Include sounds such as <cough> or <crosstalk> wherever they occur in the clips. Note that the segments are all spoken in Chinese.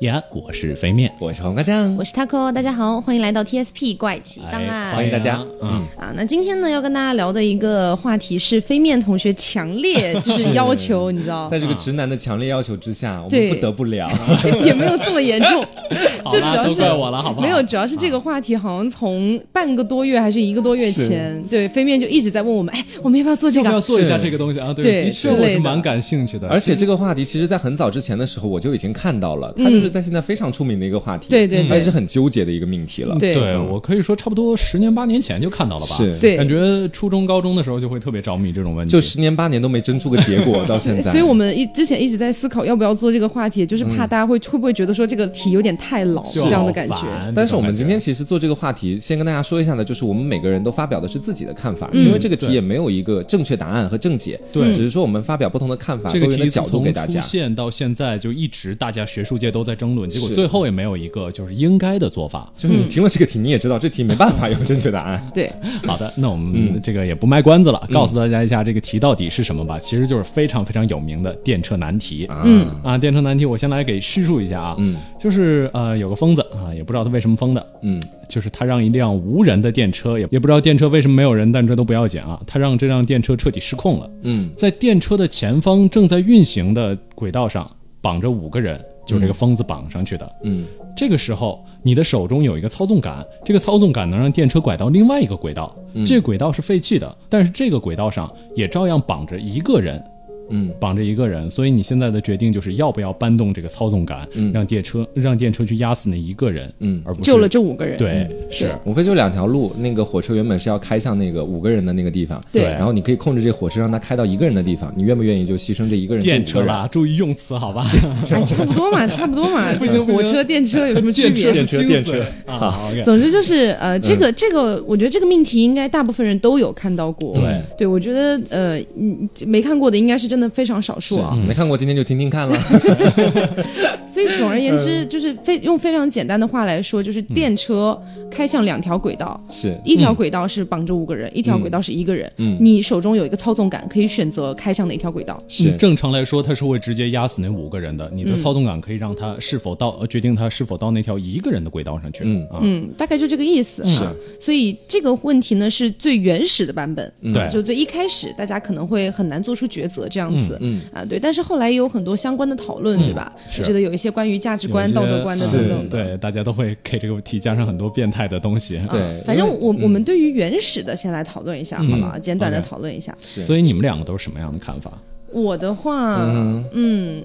呀，我是飞面，我是黄瓜酱，我是 taco，大家好，欢迎来到 TSP 怪奇档案。欢迎大家。嗯，啊，那今天呢要跟大家聊的一个话题是飞面同学强烈 <laughs> 就是要求，你知道，在这个直男的强烈要求之下，我们不得不聊。<laughs> 也没有这么严重，<laughs> 就主要是怪我了好不好没有，主要是这个话题好像从半个多月还是一个多月前，对飞面就一直在问我们，哎，我们要不要做这要不要？做一下这个东西啊？对的确我是蛮感兴趣的，而且这个话题，其实，在很早之前的时候，我就已经看到了，它就是在现在非常出名的一个话题，对对对而且是很纠结的一个命题了。对对我可以说差不多十年八年前就看到了吧？是对感觉初中高中的时候就会特别着迷这种问题，就十年八年都没争出个结果，到现在。所以我们一之前一直在思考要不要做这个话题，就是怕大家会会不会觉得说这个题有点太老就这样的感觉。但是我们今天其实做这个话题，先跟大家说一下呢，就是我们每个人都发表的是自己的看法，嗯因为这个题也没有一个正确答案和正解，对只是说我们发表不同的看法，这个题多元的角度从给大家。出现到现在就一直大家学术界都在争论，结果最后也没有一个就是应该的做法。就是你听了这个题，你也知道这题没办法有正确答案。对，好的，那我嗯。们这个也不卖关子了，告诉大家一下这个题到底是什么吧。其实就是非常非常有名的电车难题。嗯。啊，电车难题，我先来给叙述一下啊，嗯。就是呃有个疯子啊，也不知道他为什么疯的，嗯。就是他让一辆无人的电车，也也不知道电车为什么没有人，但这都不要紧啊，他让这辆电车彻底失控了，嗯。在电车的前方正在运行的轨道上绑着五个人，就是这个疯子绑上去的。嗯这个时候，你的手中有一个操纵杆，这个操纵杆能让电车拐到另外一个轨道，这个轨道是废弃的，但是这个轨道上也照样绑着一个人，嗯。绑着一个人，所以你现在的决定就是要不要搬动这个操纵杆，让电车让电车去压死那一个人，嗯。而不是救了这五个人。对是。无非就两条路，那个火车原本是要开向那个五个人的那个地方，对。然后你可以控制这火车让它开到一个人的地方，你愿不愿意就牺牲这一个人？电车啦，啦，注意用词好吧？哎，差不多嘛，差不多嘛。<laughs> 不行火车、电车有什么区别？电车电车。啊总之就是呃，这个这个，我觉得这个命题应该大部分人都有看到过。对，对我觉得呃，嗯没看过的应该是真的非常少数啊。没看过今天就听听看了。<laughs> 所以总而言之，就是非用非常简单的话来说，就是电车开向两条轨道，是，一条轨道是绑着五个人，一条轨道是一个人。嗯你手中有一个操纵杆，可以选择开向哪条轨道。是嗯正常来说，它是会直接压死那五个人的。你的操纵杆可以让它是否到，呃决定它是否到那条一个人的轨道上去。嗯啊，嗯，大概就这个意思。是啊所以这个问题呢是最原始的版本，对就最一开始大家可能会很难做出抉择这样子，嗯啊，对。但是后来也有很多相关的讨论，对吧？是我觉得有一些关于价值观、道德观的等等的。对，大家都会给这个问题加上很多变态的东西。对啊反正我我们对于原始的先来讨论一下，好吗？简短的讨论一下。是所以你们两个都是什么样的看法？我的话，嗯，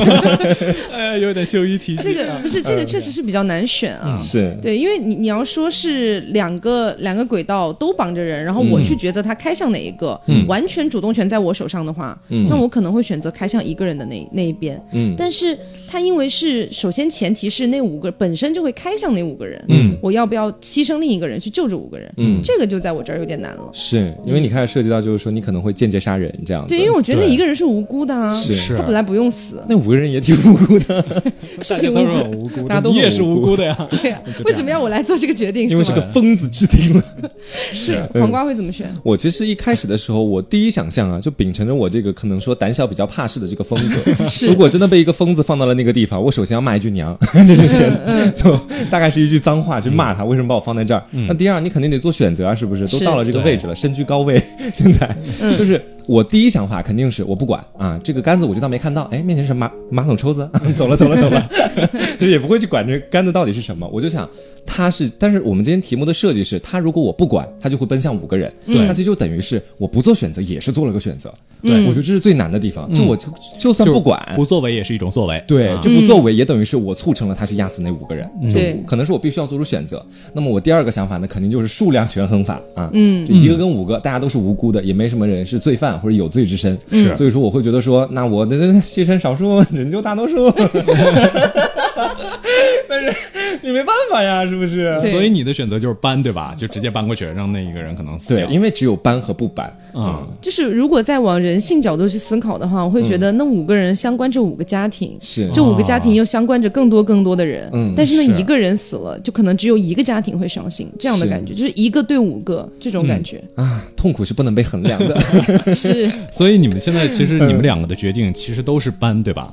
<laughs> 哎，有点羞于提这个不是这个确实是比较难选啊。是，对，因为你你要说是两个两个轨道都绑着人，然后我去抉择他开向哪一个，完全主动权在我手上的话，那我可能会选择开向一个人的那那一边。嗯。但是他因为是首先前提是那五个本身就会开向那五个人，嗯，我要不要牺牲另一个人去救这五个人？嗯。这个就在我这儿有点难了。是因为你开始涉及到就是说你可能会间接杀人这样。对，因为我觉得那一个人是无辜的啊，是。是他本来不用死，那五个人也挺无辜的，<laughs> 是挺无辜的，大家都很你也是无辜的呀。<laughs> 对呀、为什么要我来做这个决定？因为是个疯子制定了。<laughs> 是黄瓜会怎么选？我其实一开始的时候，我第一想象啊，就秉承着我这个可能说胆小比较怕事的这个风格。是。如果真的被一个疯子放到了那个地方，我首先要骂一句娘，这是先，就大概是一句脏话去骂他，为什么把我放在这儿？那第二，你肯定得做选择啊，是不是？都到了这个位置了，身居高位，现在就是我第一想法肯定是我不管啊，这个杆子我就当没看到，哎，面前是马马桶抽子，走了走了走了，就 <laughs> 也不会去管这杆子到底是什么，我就想他是，但是我们今天题目的设计是，他如果我不管，他就会奔向五个人，对。那其实就等于是我不做选择也是做了个选择，对我觉得这是最难的地方，就我就就算不管，不作为也是一种作为。对，啊。这不作为也等于是我促成了他去压死那五个人，就对可能是我必须要做出选择。那么我第二个想法呢，肯定就是数量权衡法啊，嗯，一个跟五个，大家都是无辜的，也没什么人是罪犯或者有罪之身，是所以说我会觉得说，那我的牺牲少数，<laughs> 拯救大多数。<laughs> 但是你没办法呀，是不是？所以你的选择就是搬，对吧？就直接搬过去，让那一个人可能死对掉。，因为只有搬和不搬。啊、就是如果再往人性角度去思考的话，我会觉得那五个人相关这五个家庭，是。这五个家庭又相关着更多更多的人，嗯但是那，一个人死了，就可能只有一个家庭会伤心，这样的感觉，就是一个对五个这种感觉，啊，痛苦是不能被衡量的。<laughs> <laughs> 是。所以你们现在其实你们两个的决定其实都是搬，对吧？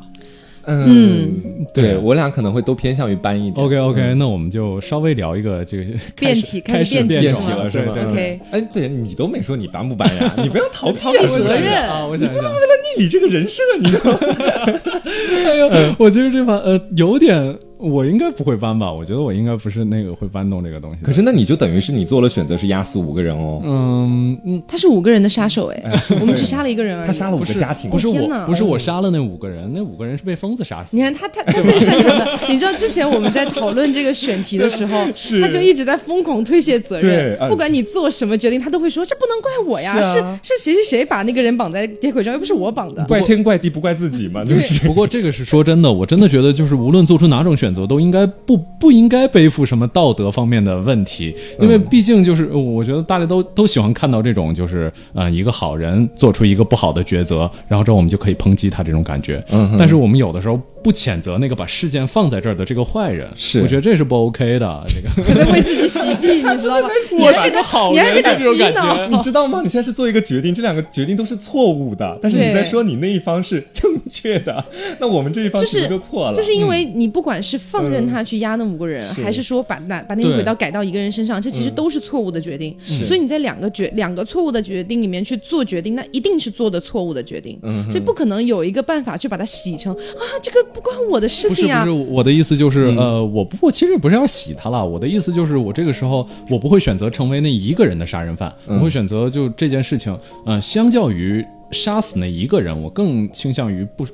嗯，对我俩可能会都偏向于搬一点。OK OK，、那我们就稍微聊一个这个变体开始开始辩题辩是吗了是吧？对对对。OK 哎，对你都没说你搬不搬呀？<laughs> 你不要逃避逃避啊责任啊，我想一想，你这个人设，你知道吗？<laughs> 哎呦，我其实这方呃有点，我应该不会搬吧？我觉得我应该不是那个会搬动这个东西。可是那你就等于是你做了选择，是压死五个人哦。嗯嗯，他是五个人的杀手哎，我们只杀了一个人而已。他杀了五个家庭，不是我，不是我杀了那五个人，那五个人是被疯子杀死你。看他他他最擅长的，你知道之前我们在讨论这个选题的时候，<laughs> 他就一直在疯狂推卸责任啊，不管你做什么决定，他都会说这不能怪我呀，是是啊是谁谁谁把那个人绑在铁轨上，又不是我绑的。怪天怪地不怪自己嘛，就是。不过这个是说真的，我真的觉得就是无论做出哪种选择，都应该不不应该背负什么道德方面的问题，因为毕竟就是呃我觉得大家都都喜欢看到这种就是呃一个好人做出一个不好的抉择，然后之后我们就可以抨击他这种感觉。嗯但是我们有的时候不谴责那个把事件放在这儿的这个坏人，是我觉得这是不 OK 的。这个可能为自己洗地，你知道吗？<laughs> 你我还给他是个好你还给他人的这种洗感觉脑。你知道吗？你现在是做一个决定，这两个决定都是错误的，但是你在说你那一方是正确的，<laughs> 那我们这一方是不是就错了？就是因为你不管是放任他去压那五个人，是还是说把把把那个对轨道改到一个人身上，这其实都是错误的决定。所以你在两个决两个错误的决定里面去做决定，那一定是做的错误的决定。所以不可能有一个办法去把它洗成啊，这个不关我的事情啊不是不是，。我的意思就是，呃，我不，过其实不是要洗他了。我的意思就是，我这个时候我不会选择成为那一个人的杀人犯，我会选择就这件事情，嗯、相较于杀死那一个人，我更倾向于不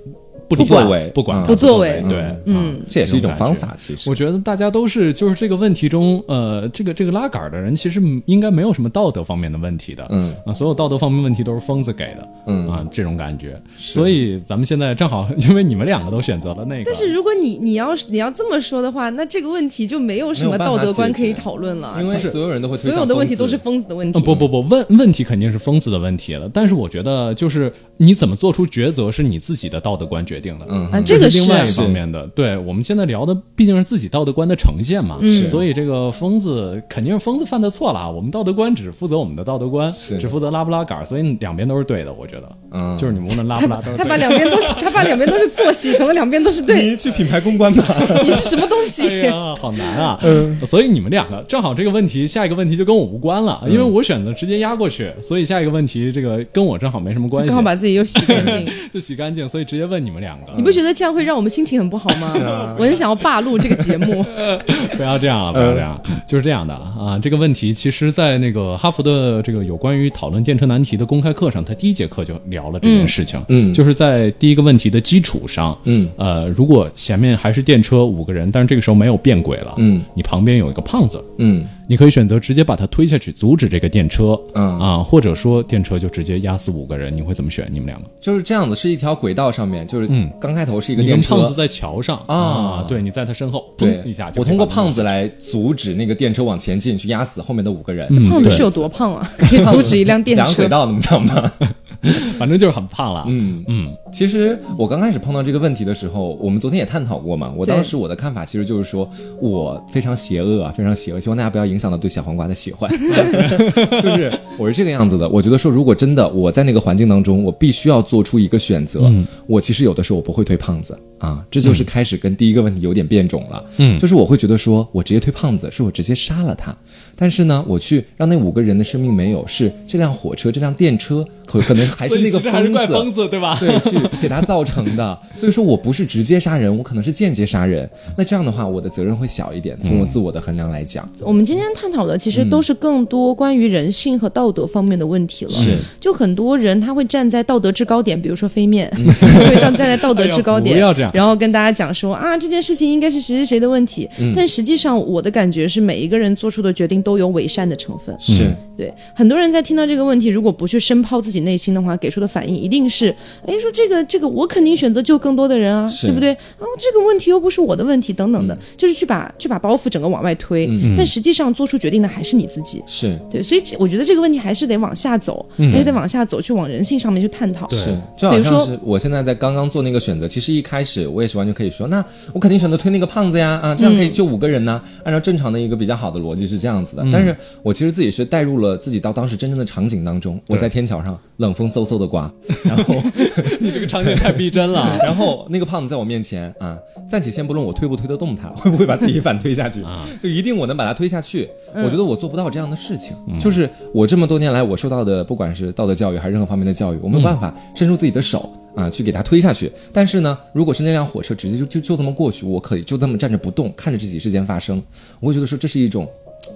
不理不作为嗯不管不作为对，嗯啊这也是一种方法，其实。我觉得大家都是就是这个问题中，呃，这个这个拉杆儿的人其实应该没有什么道德方面的问题的，嗯。啊，所有道德方面问题都是疯子给的，嗯。啊，这种感觉。所以咱们现在正好，因为你们两个都选择了那个，但是如果你你要是你要这么说的话，那这个问题就没有什么道德观可以讨论了，因为所有人都会所有的问题都是疯子的问题。呃，不不不，问问题肯定是疯子的问题了，但是我觉得就是你怎么做出抉择是你自己的道德观决定的，嗯啊，这个是另外一是方面的。对我们现在聊的毕竟是自己道德观的呈现嘛，嗯所以这个疯子肯定是疯子犯的错了啊，我们道德观只负责我们的道德观，是只负责拉不拉杆，所以两边都是对的，我觉得，嗯就是你们无论拉不拉都是他把。两边都是他把两边都是错，洗 <laughs> 成了两边都是对。你去品牌公关吧。<laughs> 你是什么东哎西？呀，好难啊！<laughs> 嗯，所以你们两个正好这个问题，下一个问题就跟我无关了，因为我选择直接压过去，所以下一个问题这个跟我正好没什么关系刚好，把自己又洗干净。就洗干净，所以直接问你们两个。你不觉得这样会让我们心情很不好吗？<laughs> 我很想要罢录这个节目。<laughs> 不要这样了，不要这样，就是这样的啊。这个问题其实，在那个哈佛的这个有关于讨论电车难题的公开课上，他第一节课就聊了这件事情。嗯嗯就是在第一个问题的基础上，嗯呃，如果前面还是电车五个人，但是这个时候没有变轨了，嗯，你旁边有一个胖子，嗯你可以选择直接把他推下去，阻止这个电车，嗯啊，或者说电车就直接压死五个人，你会怎么选？你们两个？就是这样子，是一条轨道上面，就是嗯刚开头是一个你电车，跟胖子在桥上啊对，你在他身后，对咚一下就我通过胖子来阻止那个电车往前进，去压死后面的五个人。对胖子是有多胖啊？可以阻止一辆电车。两轨道，那么长吗？<laughs> 反正就是很胖了。嗯嗯，其实我刚开始碰到这个问题的时候，我们昨天也探讨过嘛。我当时我的看法其实就是说，我非常邪恶啊，非常邪恶，希望大家不要影响到对小黄瓜的喜欢。<laughs> 就是我是这个样子的，我觉得说，如果真的我在那个环境当中，我必须要做出一个选择，嗯我其实有的时候我不会推胖子啊，这就是开始跟第一个问题有点变种了。嗯就是我会觉得说，我直接推胖子，是我直接杀了他。但是呢，我去让那五个人的生命没有，是这辆火车、这辆电车可可能 <laughs> 还是那个疯疯子，对吧？对，去给他造成的。<laughs> 所以说我不是直接杀人，我可能是间接杀人。那这样的话，我的责任会小一点。从我自我的衡量来讲，我们今天探讨的其实都是更多关于人性和道德方面的问题了。是就很多人他会站在道德制高点，比如说飞面，<laughs> 会站站在道德制高点，哎不要这样然后跟大家讲说啊，这件事情应该是谁谁谁的问题。但实际上，我的感觉是每一个人做出的决定都有伪善的成分。是对，很多人在听到这个问题，如果不去深抛自己内心的话，给出的反应一定是，哎，说这个这个我肯定选择救更多的人啊，是对不对？啊，这个问题又不是我的问题，等等的，就是去把去把包袱整个往外推，但实际上做出决定的还是你自己。是对，所以我觉得这个问题还是得往下走，还是得往下走，去往人性上面去探讨。是，就好像比如说是我现在在刚刚做那个选择，其实一开始我也是完全可以说，那我肯定选择推那个胖子呀，啊，这样可以救五个人呢。按照正常的一个比较好的逻辑是这样子的。但是我其实自己是带入了自己到当时真正的场景当中，我在天桥上冷风嗖嗖的刮，<laughs> 然后 <laughs> 你这个场景太逼真了。<laughs> 然后那个胖子在我面前啊，暂且先不论我推不推得动他，会不会把自己反推下去，就一定我能把他推下去。我觉得我做不到这样的事情，就是我这么多年来我受到的，不管是道德教育还是任何方面的教育，我没有办法伸出自己的手啊去给他推下去。但是呢，如果是那辆火车直接就就就这么过去，我可以就这么站着不动，看着这起事件发生，我会觉得说这是一种。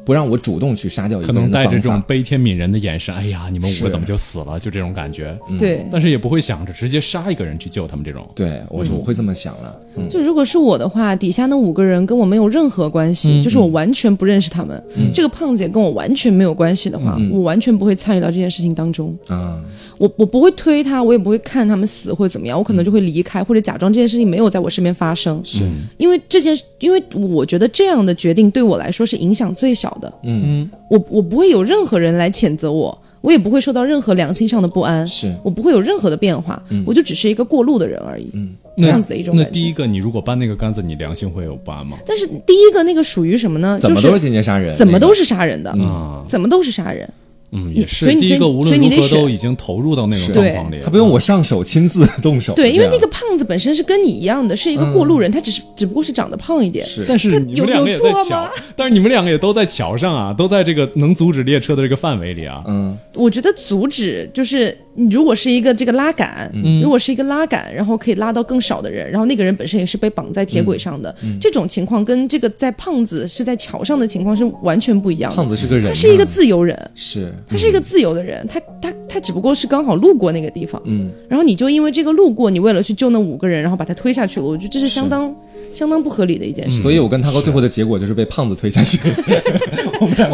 不让我主动去杀掉一个人可能带着这种，悲天悯人的眼神，哎呀，你们五个怎么就死了？就这种感觉。对，但是也不会想着直接杀一个人去救他们这种。对我说我会这么想了，嗯，就如果是我的话，底下那五个人跟我没有任何关系，就是我完全不认识他们。这个胖子也跟我完全没有关系的话，我完全不会参与到这件事情当中。啊，我我不会推他，我也不会看他们死或者怎么样，我可能就会离开，或者假装这件事情没有在我身边发生。是，因为这件，因为我觉得这样的决定对我来说是影响最小的。嗯，我我不会有任何人来谴责我，我也不会受到任何良心上的不安，是我不会有任何的变化，我就只是一个过路的人而已。嗯，这样子的一种感觉。那第一个，你如果搬那个杆子，你良心会有不安吗？但是第一个那个属于什么呢？怎么都是间接杀人，怎么都是是杀人的，啊，怎么都是杀人。嗯，你也是所以。你第一个，无论如何都已经投入到那种状况里。他不用我上手亲自动手，对，因为那个胖子本身是跟你一样的，是一个过路人，他只是只不过是长得胖一点。是，但是他有你们两个也在桥有错吗，<laughs> 但是你们两个也都在桥上啊，都在这个能阻止列车的这个范围里啊。嗯，我觉得阻止就是，你如果是一个这个拉杆，如果是一个拉杆，然后可以拉到更少的人，然后那个人本身也是被绑在铁轨上的，这种情况跟这个在胖子是在桥上的情况是完全不一样的。胖子是个人啊，他是一个自由人，是，他是一个自由的人，他他他只不过是刚好路过那个地方，嗯，然后你就因为这个路过，你为了去救那五个人，然后把他推下去了，我觉得这是。相当相当不合理的一件事情。所以我跟他哥最后的结果就是被胖子推下去，<laughs> 我们俩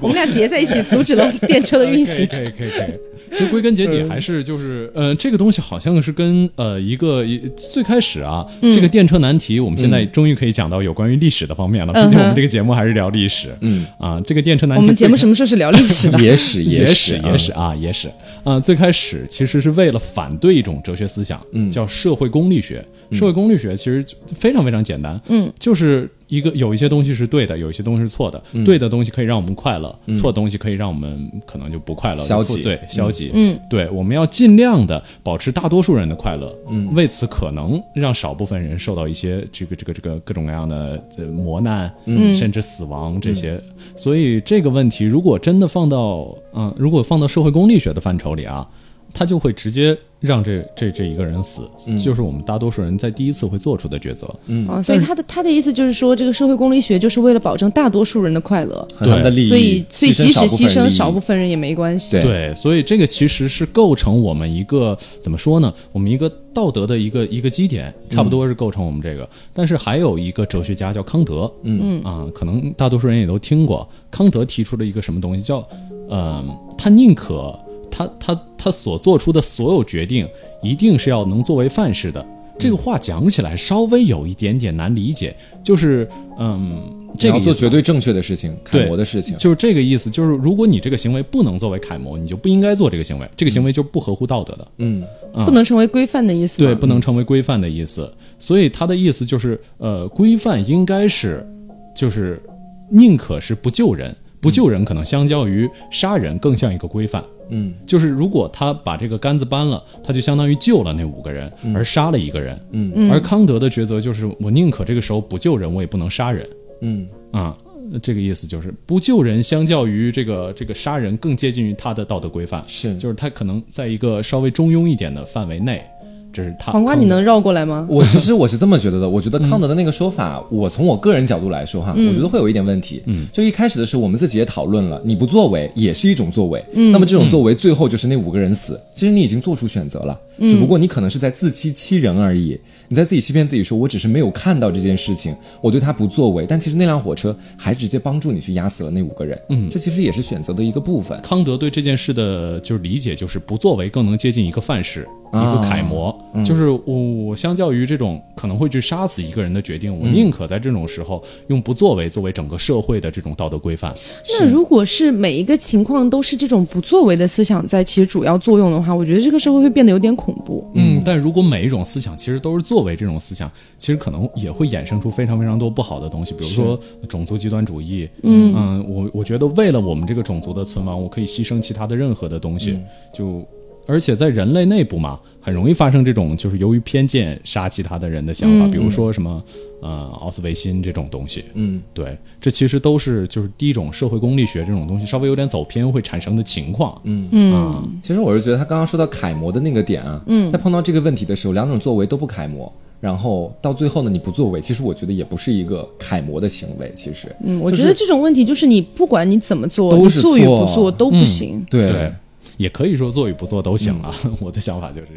我们俩叠在一起，阻止了电车的运行。可以可以可以。其实归根结底还是就是呃，这个东西好像是跟呃一个一最开始啊，这个电车难题，我们现在终于可以讲到有关于历史的方面了。毕竟我们这个节目还是聊历史，嗯啊，这个电车难题我们节目什么时候是聊历史的？野史野史史野史啊野史啊，最开始其实是为了反对一种哲学思想，嗯叫社会功利学。社会功利学其实非常非常简单，嗯，就是一个有一些东西是对的，有一些东西是错的。嗯。对的东西可以让我们快乐，错的东西可以让我们可能就不快乐、消极。对、消极。嗯，对，我们要尽量的保持大多数人的快乐，嗯，为此可能让少部分人受到一些这个这个这个各种各样的呃磨难，嗯，甚至死亡这些。所以这个问题如果真的放到嗯、如果放到社会功利学的范畴里啊，他就会直接让这这这一个人死，就是我们大多数人在第一次会做出的抉择。啊，所以他的他的意思就是说，这个社会功利学就是为了保证大多数人的快乐，对的利益，所以所以即使牺牲少部分分人也没关系。对对，所以这个其实是构成我们一个怎么说呢？我们一个道德的一个一个基点，差不多是构成我们这个。但是还有一个哲学家叫康德，嗯啊，可能大多数人也都听过。康德提出了一个什么东西，叫呃，他宁可他他他所做出的所有决定，一定是要能作为范式的。这个话讲起来稍微有一点点难理解，就是嗯，这个要做绝对正确的事情，楷模的事情，就是这个意思，就是如果你这个行为不能作为楷模，你就不应该做这个行为，这个行为就不合乎道德的，嗯不能成为规范的意思。对，不能成为规范的意思。所以他的意思就是，呃，规范应该是，就是宁可是不救人，不救人可能相较于杀人更像一个规范。嗯。就是如果他把这个杆子搬了，他就相当于救了那五个人，而杀了一个人。嗯。而康德的抉择就是，我宁可这个时候不救人，我也不能杀人。嗯。啊、这个意思就是不救人，相较于这个这个杀人更接近于他的道德规范，是。就是他可能在一个稍微中庸一点的范围内，这是他。黄瓜，你能绕过来吗？我其实我是这么觉得的，我觉得康德的那个说法，我从我个人角度来说哈，我觉得会有一点问题。嗯，就一开始的时候，我们自己也讨论了，你不作为也是一种作为。嗯，那么这种作为最后就是那五个人死，其实你已经做出选择了，只不过你可能是在自欺欺人而已。你在自己欺骗自己说，我只是没有看到这件事情，我对他不作为，但其实那辆火车还直接帮助你去压死了那五个人。嗯，这其实也是选择的一个部分。康德对这件事的就是理解，就是不作为更能接近一个范式，一个楷模，就是我我相较于这种可能会去杀死一个人的决定，我宁可在这种时候用不作为作为整个社会的这种道德规范。那如果是每一个情况都是这种不作为的思想在起主要作用的话，我觉得这个社会会变得有点恐怖。嗯，但如果每一种思想其实都是作为这种思想，其实可能也会衍生出非常非常多不好的东西，比如说种族极端主义。嗯嗯，我我觉得为了我们这个种族的存亡，我可以牺牲其他的任何的东西，就。而且在人类内部嘛，很容易发生这种就是由于偏见杀其他的人的想法，比如说什么呃奥斯维辛这种东西。嗯，对，这其实都是就是第一种社会功利学这种东西稍微有点走偏会产生的情况。嗯嗯，其实我是觉得他刚刚说到楷模的那个点啊，嗯，在碰到这个问题的时候，两种作为都不楷模，然后到最后呢，你不作为，其实我觉得也不是一个楷模的行为。其实，嗯，我觉得这种问题就是你不管你怎么做，都是你做与不做都不行。对。也可以说做与不做都行了，<laughs> 我的想法就是这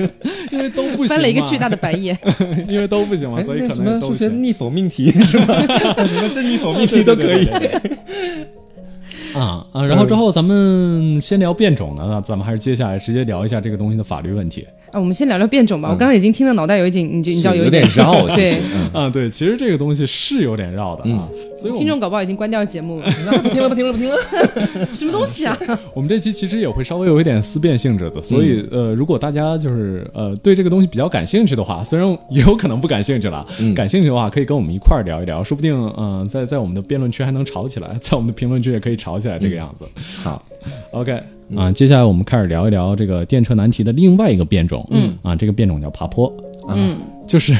样，<laughs> 因为都不行嘛。翻了一个巨大的白眼，<laughs> 因为都不行嘛，哎所以可能都行学逆否命题是吧？什么正逆否命题都可以。啊啊！然后之后咱们先聊变种呢，那咱们还是接下来直接聊一下这个东西的法律问题。啊，我们先聊聊变种吧。我刚才已经听的脑袋有一点，你就你知道是有点点绕，<laughs> 其对实。嗯啊，对，其实这个东西是有点绕的啊，所以我们听众搞不好已经关掉节目了。<laughs> 那不听了，不听了，不听了。什么东西啊？<laughs> 我们这期其实也会稍微有一点思辨性质的，所以呃，如果大家就是呃对这个东西比较感兴趣的话，虽然也有可能不感兴趣了，感兴趣的话可以跟我们一块儿聊一聊，说不定嗯、呃在在我们的辩论区还能吵起来，在我们的评论区也可以吵起来这个样子。好，OK，啊，接下来我们开始聊一聊这个电车难题的另外一个变种，嗯，啊，这个变种叫爬坡，嗯，就是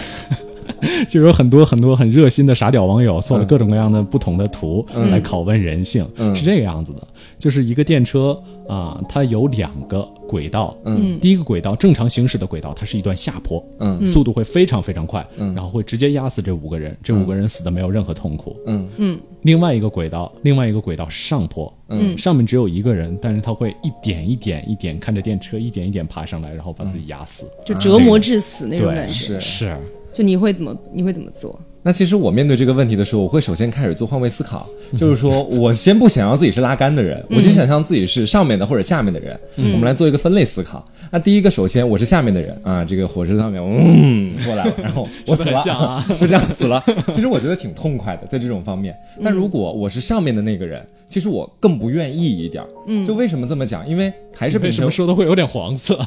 <laughs> 就有很多很多很热心的傻屌网友做了各种各样的不同的图来拷问人性，嗯。是这个样子的，就是一个电车啊、它有两个轨道，嗯，第一个轨道正常行驶的轨道，它是一段下坡，嗯。速度会非常非常快，嗯。然后会直接压死这五个人，这五个人死的没有任何痛苦，嗯。嗯。另外一个轨道，另外一个轨道是上坡，嗯。上面只有一个人，但是他会一点一点一点看着电车一点一点爬上来，然后把自己压死。就折磨致死那种，感觉。是。是，就你会怎么你会怎么做？那其实我面对这个问题的时候，我会首先开始做换位思考，嗯就是说我先不想象自己是拉杆的人，我先想象自己是上面的或者下面的人，嗯我们来做一个分类思考。那第一个，首先我是下面的人啊，这个火车上面，嗯，<laughs> 过来了，然后我死是不是了，<laughs> 啊就这样死了。其实我觉得挺痛快的，在这种方面。但如果我是上面的那个人，其实我更不愿意一点。嗯，就为什么这么讲？因为还是为什本身么说的会有点黄色？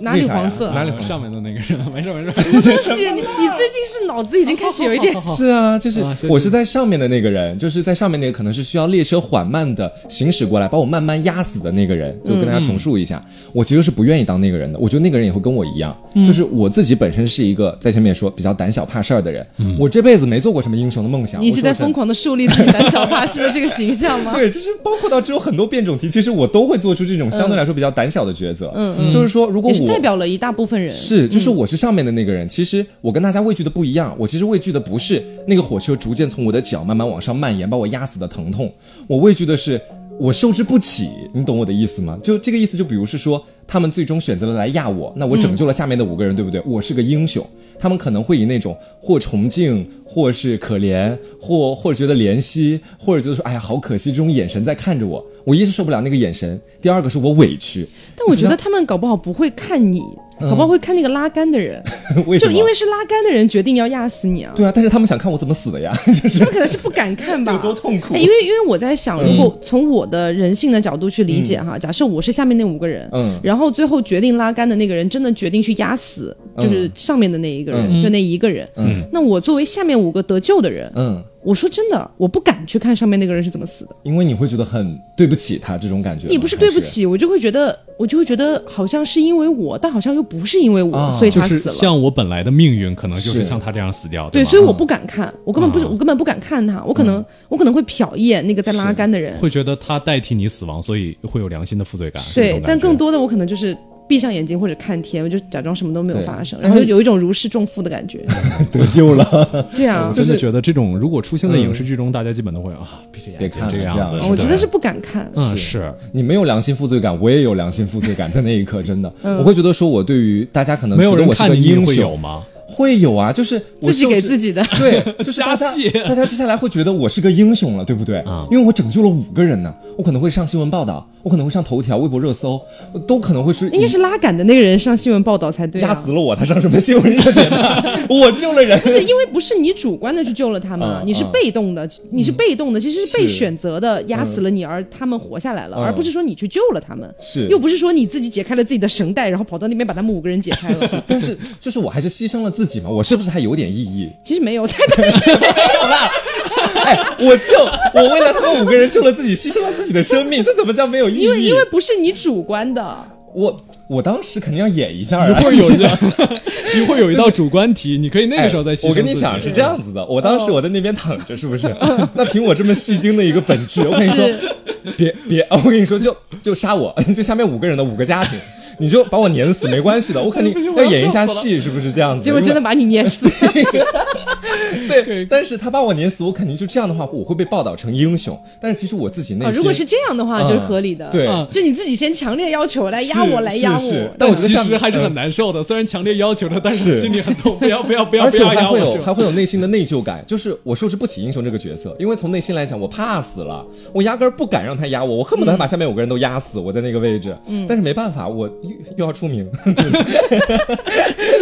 哪里黄色？哪里黄上面的那个人，没事没事。什么东西？你你最近是脑子已经开始有一点 <laughs> 是啊，就是我是在上面的那个人，就是在上面那个可能是需要列车缓慢的行驶过来，把我慢慢压死的那个人。就跟大家重述一下，我其实是不愿意当那个人的。我觉得那个人也会跟我一样，就是我自己本身是一个在前面说比较胆小怕事儿的人，我这辈子没做过什么英雄的梦想。你一直在疯狂的树立自己胆小怕事的这个形象吗？<laughs> 对，就是包括到之后很多变种题，其实我都会做出这种相对来说比较胆小的抉择。嗯嗯，就是说，如果我代表了一大部分人。是，就是我是上面的那个人。其实我跟大家畏惧的不一样，我其实畏惧的不是那个火车逐渐从我的脚慢慢往上蔓延，把我压死的疼痛，我畏惧的是我受之不起。你懂我的意思吗？就这个意思，就比如是说，他们最终选择了来压我，那我拯救了下面的五个人，对不对？我是个英雄。他们可能会以那种或崇敬，或是可怜，或或者觉得怜惜，或者觉得说，哎呀，好可惜，这种眼神在看着我。我一是受不了那个眼神，第二个是我委屈。但我觉得他们搞不好不会看你，搞不好会看那个拉杆的人，<laughs> 为什么？就因为是拉杆的人决定要压死你啊。对啊，但是他们想看我怎么死的呀，<laughs> 就是。他们可能是不敢看吧，有多痛苦。哎因为因为我在想，如果从我的人性的角度去理解哈，假设我是下面那五个人，嗯。然后最后决定拉杆的那个人真的决定去压死，就是上面的那一个人，就那一个人，嗯。那我作为下面五个得救的人，嗯，我说真的，我不敢去看上面那个人是怎么死的。因为你会觉得很对不起他这种感觉吗。也不是对不起，我就会觉得，我就会觉得好像是因为我，但好像又不是因为我，啊所以他死了。像我本来的命运，可能就是是像他这样死掉的，对，所以我不敢看，我根本不是，啊我根本不敢看他，我可能，我可能会瞟一眼那个在拉杆的人，会觉得他代替你死亡，所以会有良心的负罪感。对但更多的我可能就是闭上眼睛或者看天，我就假装什么都没有发生，然后有一种如释重负的感觉。<laughs> 得救了。<laughs> 对啊我，真的觉得这种如果出现在影视剧中，大家基本都会啊闭着眼别睛看这个样子。我觉得是不敢看。嗯是你没有良心负罪感，我也有良心负罪感，在那一刻真的，我会觉得说，我对于大家可能没有人觉得我是个看你你英雄，会有吗？会有啊，就是我自己给自己的。<laughs> 对，就是大家 <laughs> 大家接下来会觉得我是个英雄了，对不对？啊因为我拯救了五个人呢，我可能会上新闻报道，我可能会上头条、微博热搜，都可能会是应该是拉杆的那个人上新闻报道才对、啊。压死了我，他上什么新闻热点呢？<laughs> 我救了人，不是因为不是你主观的去救了他们你是被动的，你是被动的，其实是被选择的压死了你，而他们活下来了，嗯而不是说你去救了他们，是又不是说你自己解开了自己的绳带，然后跑到那边把他们五个人解开了。但是就是我还是牺牲了自己吗，我是不是还有点意义？其实没有，太没有啦。<laughs> 哎，我救我为了他们五个人救了自己，牺牲了自己的生命，这怎么叫没有意义？因为因为不是你主观的，我我当时肯定要演一下啊，一会儿有一 <laughs> 一会儿有一道主观题，你可以那个时候再牺牲哎我跟你讲是这样子的，我当时我在那边躺着，是不是？那凭我这么戏精的一个本质，我跟你说是，别别，我跟你说，就就杀我，就下面五个人的五个家庭。你就把我碾死没关系的，我肯定 <laughs> 要演一下戏，是不是这样子？结果真的把你碾死。<laughs> 对，但是他把我碾死，我肯定就这样的话，我会被报道成英雄。但是其实我自己内啊，心，如果是这样的话，嗯就是合理的。对嗯就你自己先强烈要求来压我，来压我。但我觉得像其实还是很难受的，虽然强烈要求的，但是是心里很痛。不要不要不要而且我不要压还会有还会有内心的内疚感，就是我收拾不起英雄这个角色，因为从内心来讲，我怕死了，我压根儿不敢让他压我，我恨不得他把下面五个人都压死，我在那个位置。嗯，但是没办法，我又又要出名，怎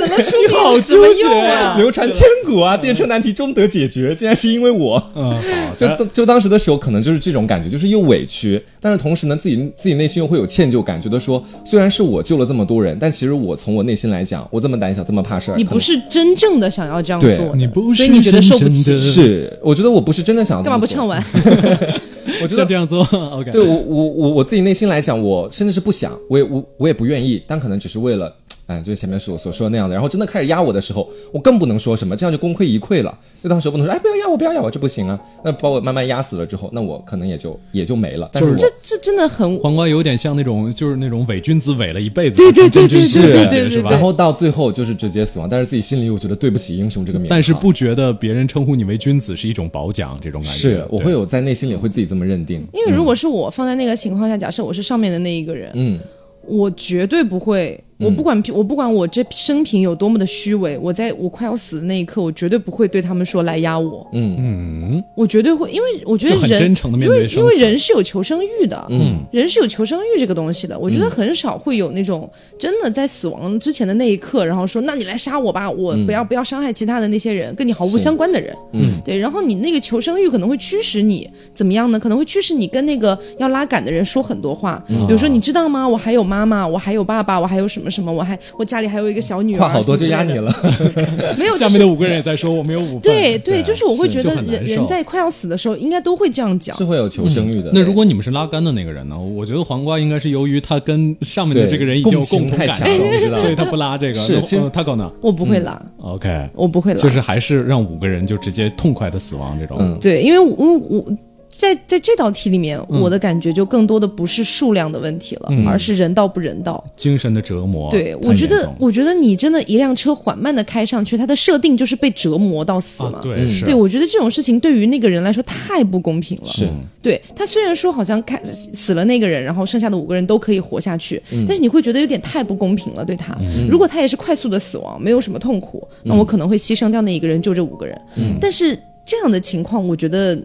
么出你好纠结用啊？流传千古啊，电车难题终得解决，竟然是因为我。嗯，好 <laughs> 就。就当时的时候，可能就是这种感觉，就是又委屈，但是同时呢，自己自己内心又会有歉疚感，觉得说，虽然是我救了这么多人，但其实我从我内心来讲，我这么胆小，这么怕事儿，你不是真正的想要这样做，你不是所以你觉得受不起。是，我觉得我不是真的想要这么做干嘛不唱？完？<laughs> <laughs> 我觉得这样做，<laughs> OK。对我我我我自己内心来讲，我甚至是不想，我也我我也不愿意，但可能只是为了，嗯，就是前面所所说的那样的。然后真的开始压我的时候，我更不能说什么，这样就功亏一篑了。就当时不能说，哎，不要压我，不要压我，这不行啊。那把我慢慢压死了之后，那我可能也就也就没了。但是我这这真的很黄瓜有点像那种，就是那种伪君子伪了一辈子，对对对对对对对是吧？然后到最后就是直接死亡，但是自己心里又觉得对不起英雄这个名号，但是不觉得别人称呼你为君子是一种褒奖，这种感觉是我会有在内心里会自己这么认定。因为如果是我放在那个情况下，假设我是上面的那一个人，嗯，我绝对不会，我不管我不管我这生平有多么的虚伪，我在我快要死的那一刻，我绝对不会对他们说来压我，嗯。嗯，我绝对会，因为我觉得人真诚地面因为因为人是有求生欲的，嗯，人是有求生欲这个东西的，我觉得很少会有那种真的在死亡之前的那一刻，然后说那你来杀我吧，我不要不要伤害其他的那些人，跟你毫无相关的人，嗯，对，然后你那个求生欲可能会驱使你怎么样呢？可能会驱使你跟那个要拉杆的人说很多话，比如说你知道吗？我还有妈妈，我还有爸爸，我还有什么什么，我还我家里还有一个小女儿，话好多就压你了。没有，<laughs> 就是下面的五个人也在说我们有五份，对对，就是我会觉得人人在快要死的时候，应该都会这样讲是。会有求生欲的。那如果你们是拉杆的那个人呢？我觉得黄瓜应该是由于他跟上面的这个人已经有共情共同感太强了我知道 <laughs> 所以他不拉这个。是他搞呢我不会拉，？OK，我不会拉，就是还是让五个人就直接痛快的死亡这种。嗯对，因为我我在在这道题里面，嗯我的感觉就更多的不是数量的问题了，而是人道不人道。精神的折磨。对，我觉得，我觉得你真的一辆车缓慢的开上去，它的设定就是被折磨到死嘛。啊，对，是，对，我觉得这种事情对于那个人来说太不公平了。是对他虽然说好像开死了那个人，然后剩下的五个人都可以活下去，嗯但是你会觉得有点太不公平了，对他。如果他也是快速的死亡，没有什么痛苦，那我可能会牺牲掉那一个人救这五个人。嗯但是这样的情况，我觉得。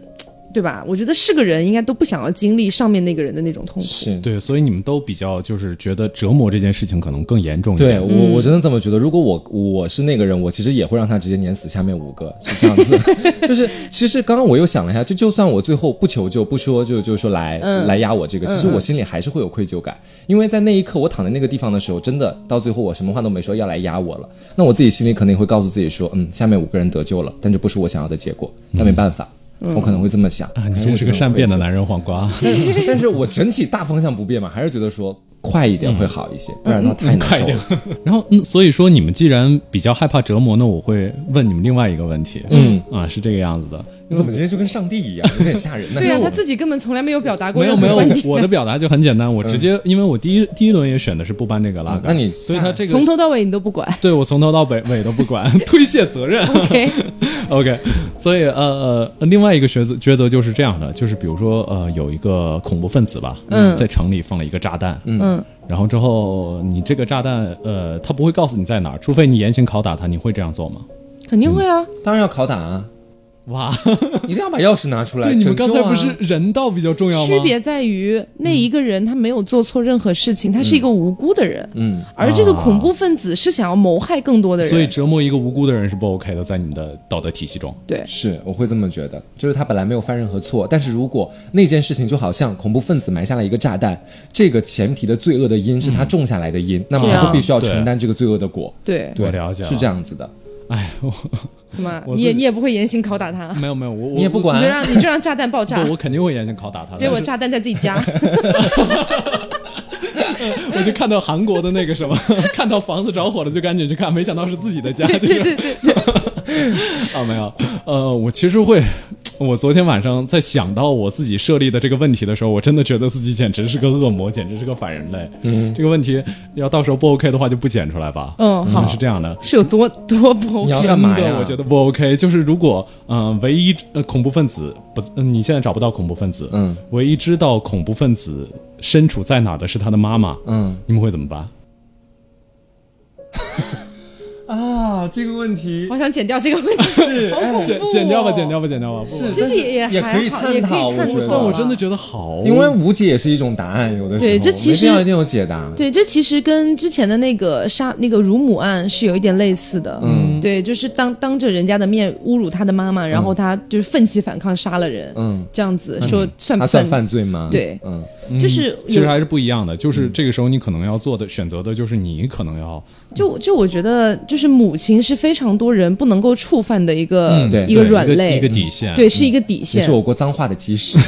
对吧？我觉得是个人应该都不想要经历上面那个人的那种痛苦。是。对，所以你们都比较就是觉得折磨这件事情可能更严重一点对。我，我真的这么觉得。如果我我是那个人，我其实也会让他直接碾死下面五个，是这样子。<laughs> 就是其实刚刚我又想了一下，就就算我最后不求救，不说就就说来、来压我这个，其实我心里还是会有愧疚感，因为在那一刻我躺在那个地方的时候，真的到最后我什么话都没说，要来压我了，那我自己心里肯定会告诉自己说，嗯，下面五个人得救了，但这不是我想要的结果，那没办法。我可能会这么想啊，你真是个善变的男人，黄瓜。<laughs> 但是我整体大方向不变嘛，还是觉得说快一点会好一些，不然的话太难受快一点了。。然后，嗯，所以说你们既然比较害怕折磨，那我会问你们另外一个问题。嗯啊，是这个样子的，你怎么今天就跟上帝一样，有点吓人呢？对啊，他自己根本从来没有表达过没有没有我的表达就很简单，我直接因为我第一第一轮也选的是不搬这个拉杆，那你所以他这个从头到尾你都不管。<laughs> 对我从头到尾尾都不管，<laughs> 推卸责任。OK，OK，<laughs> 所以呃呃，另外一个抉择抉择就是这样的，就是比如说呃，有一个恐怖分子吧，嗯在城里放了一个炸弹，嗯，然后之后你这个炸弹呃，他不会告诉你在哪儿，除非你严刑拷打他，你会这样做吗？肯定会啊。当然要拷打啊，哇，<laughs> 一定要把钥匙拿出来。对，你们刚才不是人道比较重要吗？区别在于那一个人他没有做错任何事情，他是一个无辜的人，嗯，而这个恐怖分子是想要谋害更多的人。所以折磨一个无辜的人是不 OK 的，在你们的道德体系中。对，是我会这么觉得，就是他本来没有犯任何错，但是如果那件事情就好像恐怖分子埋下了一个炸弹，这个前提的罪恶的因是他种下来的因，那么他就必须要承担这个罪恶的果。对，对，我了解了是这样子的。哎，我怎么我你也你也不会严刑拷打他，没有没有，我我你也不管你就让你就让炸弹爆炸，，我肯定会严刑拷打他结果炸弹在自己家。<laughs> 我就看到韩国的那个什么，<laughs> 看到房子着火了就赶紧去看，没想到是自己的家。对对对对。啊，没有，呃，我其实会。<laughs> 我昨天晚上在想到我自己设立的这个问题的时候，我真的觉得自己简直是个恶魔，简直是个反人类。嗯，这个问题要到时候不 OK 的话，就不剪出来吧。嗯好是这样的。是有多多不 OK？你要干嘛呀我觉得不 OK。就是如果嗯、呃唯一呃恐怖分子不，呃你现在找不到恐怖分子，嗯，唯一知道恐怖分子身处在哪的是他的妈妈，嗯你们会怎么办？啊，这个问题。我想剪掉这个问题，<laughs> 剪剪掉吧，剪掉吧，剪掉吧。不是其实也也可以还好，也可以探讨。看我觉得懂啊但我真的觉得好，因为无解也是一种答案，有的时候对这其实没必要一定有解答。对，这其实跟之前的那个杀那个乳母案是有一点类似的。嗯。对，就是当当着人家的面侮辱他的妈妈，然后他就是奋起反抗杀了人，嗯，这样子说算不他算犯罪吗？对。嗯，就是其实还是不一样的。就是这个时候你可能要做的选择的就是你可能要就就我觉得，就是母亲是非常多人不能够触犯的一个、嗯对一个软肋，一个底线。对，是一个底也线。是我国脏话的基石。<laughs>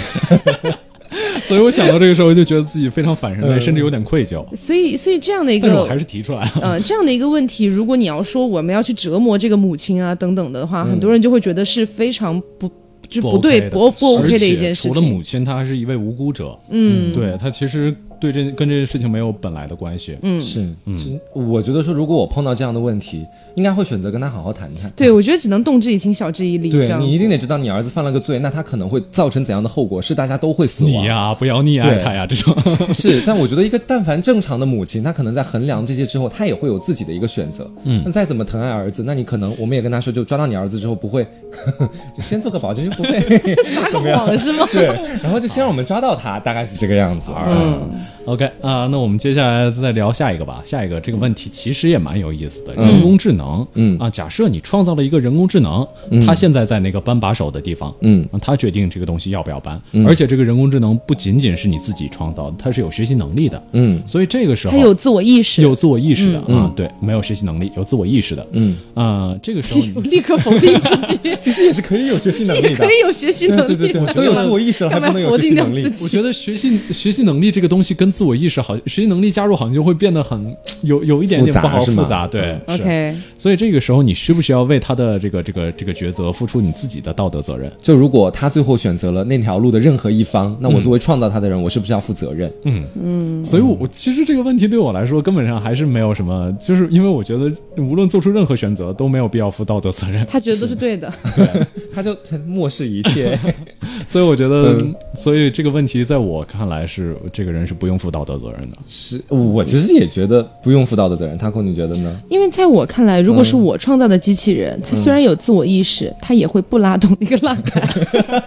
所以我想到这个时候就觉得自己非常反人类，甚至有点愧疚。所以，所以这样的一个但是我还是提出来了。呃这样的一个问题，如果你要说我们要去折磨这个母亲啊等等的嗯话，很多人就会觉得是非常不就不不对 OK 不不 OK 的一件事情除了母。亲，她还是一位无辜者。嗯，对她其实对这跟这件事情没有本来的关系。嗯，是，其实我觉得说，如果我碰到这样的问题，应该会选择跟他好好谈谈。对，我觉得只能动之以情，晓之以理。对你一定得知道你儿子犯了个罪，那他可能会造成怎样的后果，是大家都会死亡。你呀，不要溺爱他呀，这种。<laughs> 是，但我觉得一个但凡正常的母亲，她可能在衡量这些之后，她也会有自己的一个选择。嗯，那再怎么疼爱儿子，那你可能我们也跟他说，就抓到你儿子之后不会，<laughs> 就先做个保证，就不会撒个谎是吗？对，然后就先让我们抓到他，大概是这个样子。嗯，OK 啊、那我们接下来再聊下一个吧。下一个这个问题其实也蛮有意思的，人工智能。嗯啊，假设你创造了一个人工智能，它现在在那个搬把手的地方，嗯啊，它决定这个东西要不要搬，而且这个人工智能不仅仅是你自己创造的，它是有学习能力的。嗯所以这个时候它有自我意识，有自我意识的、啊，对，没有学习能力，有自我意识的。嗯，啊，这个时候 <laughs> 立刻否定自己，<laughs> 其实也是可以有学习能力的也可。以有学习能力。对对对，<laughs> 都有自我意识了，还不能有学习能力干嘛否定掉自？己我觉得学习学习能力这个东西跟自我意识好，学习能力加入好像就会变得很 <tsk> 有有一点点不好复杂，对 OK，所以这个时候你需不需要为他的这个这个这个抉择付出你自己的道德责任？就如果他最后选择了那条路的任何一方，那我作为创造他的人，我是不是要负责任？嗯嗯所以我，我其实这个问题对我来说根本上还是没有什么，就是因为我觉得无论做出任何选择都没有必要负道德责任，他觉得都是对的。<laughs> 对他就漠视一切。<laughs> <laughs> 所以我觉得，所以这个问题在我看来是这个人是不用负道德责任的。是我其实也觉得不用负道德责任。他扣你觉得呢？因为在我看来，如果是我创造的机器人，它虽然有自我意识，它也会不拉动那个拉杆，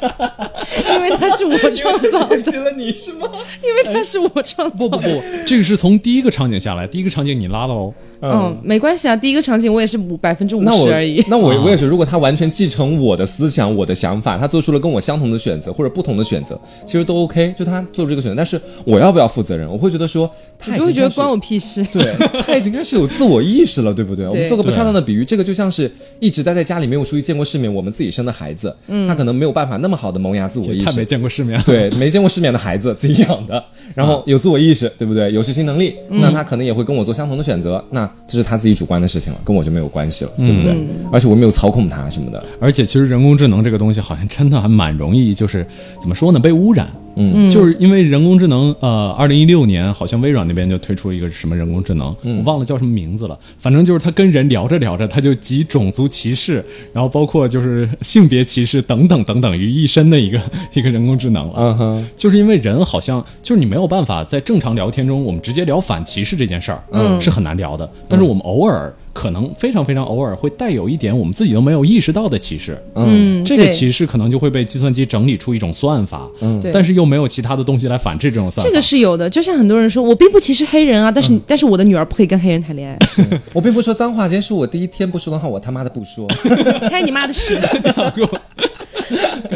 <laughs> 因为它是我创造的，习了你是吗？因为它是我创造的。不不不，这个是从第一个场景下来，第一个场景你拉了哦，嗯，没关系啊，第一个场景我也是五百分之五十而已。那我我也是，如果他完全继承我的思想、我的想法，他做出了跟我相同的选择或者不同的选择，其实都 OK，就他做出这个选择。但是我要不要负责任？我会觉得说，他就会觉得关我屁事。对他已经开始有自我意识了，对不对？<laughs> 我们做个不恰当的比喻，这个就像是一直待在家里没有出去见过世面，我们自己生的孩子，嗯他可能没有办法那么好的萌芽自我意识。他没。见过世面了。对，没见过世面的孩子自己养的，然后有自我意识，对不对？有学习能力，那他可能也会跟我做相同的选择。那那这是他自己主观的事情了，跟我就没有关系了，对不对？而且我没有操控它什么的。而且其实人工智能这个东西好像真的还蛮容易，就是怎么说呢，被污染。嗯，就是因为人工智能，呃，二零一六年好像微软那边就推出一个什么人工智能，我忘了叫什么名字了。反正就是它跟人聊着聊着，它就集种族歧视，然后包括就是性别歧视等等等等于一身的一个 <laughs> 一个人工智能了。嗯哼，就是因为人好像就是你没有办法在正常聊天中，我们直接聊反歧视这件事儿，嗯，是很难聊的。但是我们偶尔。可能非常非常偶尔会带有一点我们自己都没有意识到的歧视，嗯，这个歧视可能就会被计算机整理出一种算法，嗯对但是又没有其他的东西来反制这种算法。这个是有的，就像很多人说，我并不歧视黑人啊，但是、但是我的女儿不可以跟黑人谈恋爱，<laughs> 我并不说脏话，今天是我第一天不说脏话，我他妈的不说。<laughs> <laughs> 开你妈的屎！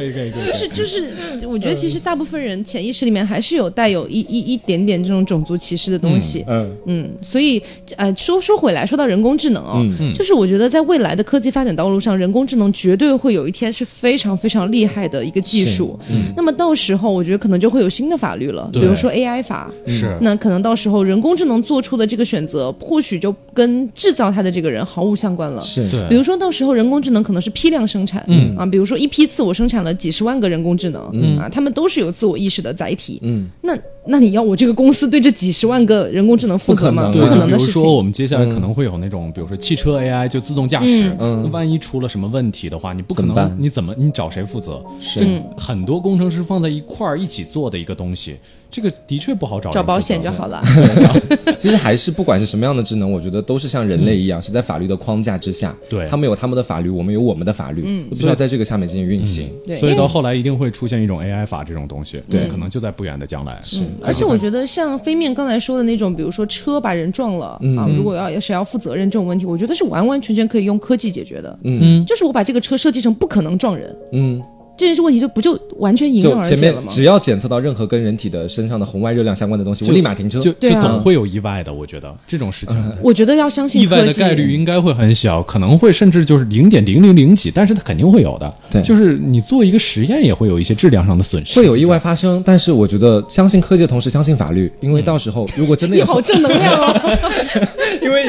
可以可以可以，就是就是，我觉得其实大部分人潜意识里面还是有带有一一一点点这种种族歧视的东西，嗯嗯，所以呃，说说回来，说到人工智能哦，就是我觉得在未来的科技发展道路上，人工智能绝对会有一天是非常非常厉害的一个技术。那么到时候，我觉得可能就会有新的法律了，比如说 AI 法。是。那可能到时候人工智能做出的这个选择，或许就跟制造它的这个人毫无相关了。是。对。比如说到时候人工智能可能是批量生产，嗯。啊，比如说一批次我生产了几十万个人工智能，嗯啊，他们都是有自我意识的载体，嗯，那那你要我这个公司对这几十万个人工智能负责吗？不对，可就比如说能的事情。我们接下来可能会有那种，比如说汽车 AI 就自动驾驶，那万一出了什么问题的话，你不可能，你怎么你找谁负责？是很多工程师放在一块儿一起做的一个东西，这个的确不好找。找保险就好了，<laughs> 其实还是不管是什么样的智能，我觉得都是像人类一样，是在法律的框架之下。对。他们有他们的法律，我们有我们的法律，嗯，必须要在这个下面进行运行。对，所以到后来一定会出现一种 AI 法这种东西，对。可能就在不远的将来。是，而且我觉得像飞面刚才说的那种，比如说车把人撞了、啊，如果要谁要负责任这种问题，我觉得是完完全全可以用科技解决的。嗯，就是我把这个车设计成不可能撞人，嗯，这件事问题就不就完全迎刃而解了吗？面只要检测到任何跟人体的身上的红外热量相关的东西，我立马停车。就总会有意外的。我觉得这种事情。我觉得要相信意外。的概率应该会很小，可能会甚至就是零点零零零几，但是它肯定会有的。对就是你做一个实验也会有一些质量上的损失，会有意外发生，但是我觉得相信科技的同时相信法律，因为到时候如果真的有，<laughs> 你好正能量哦！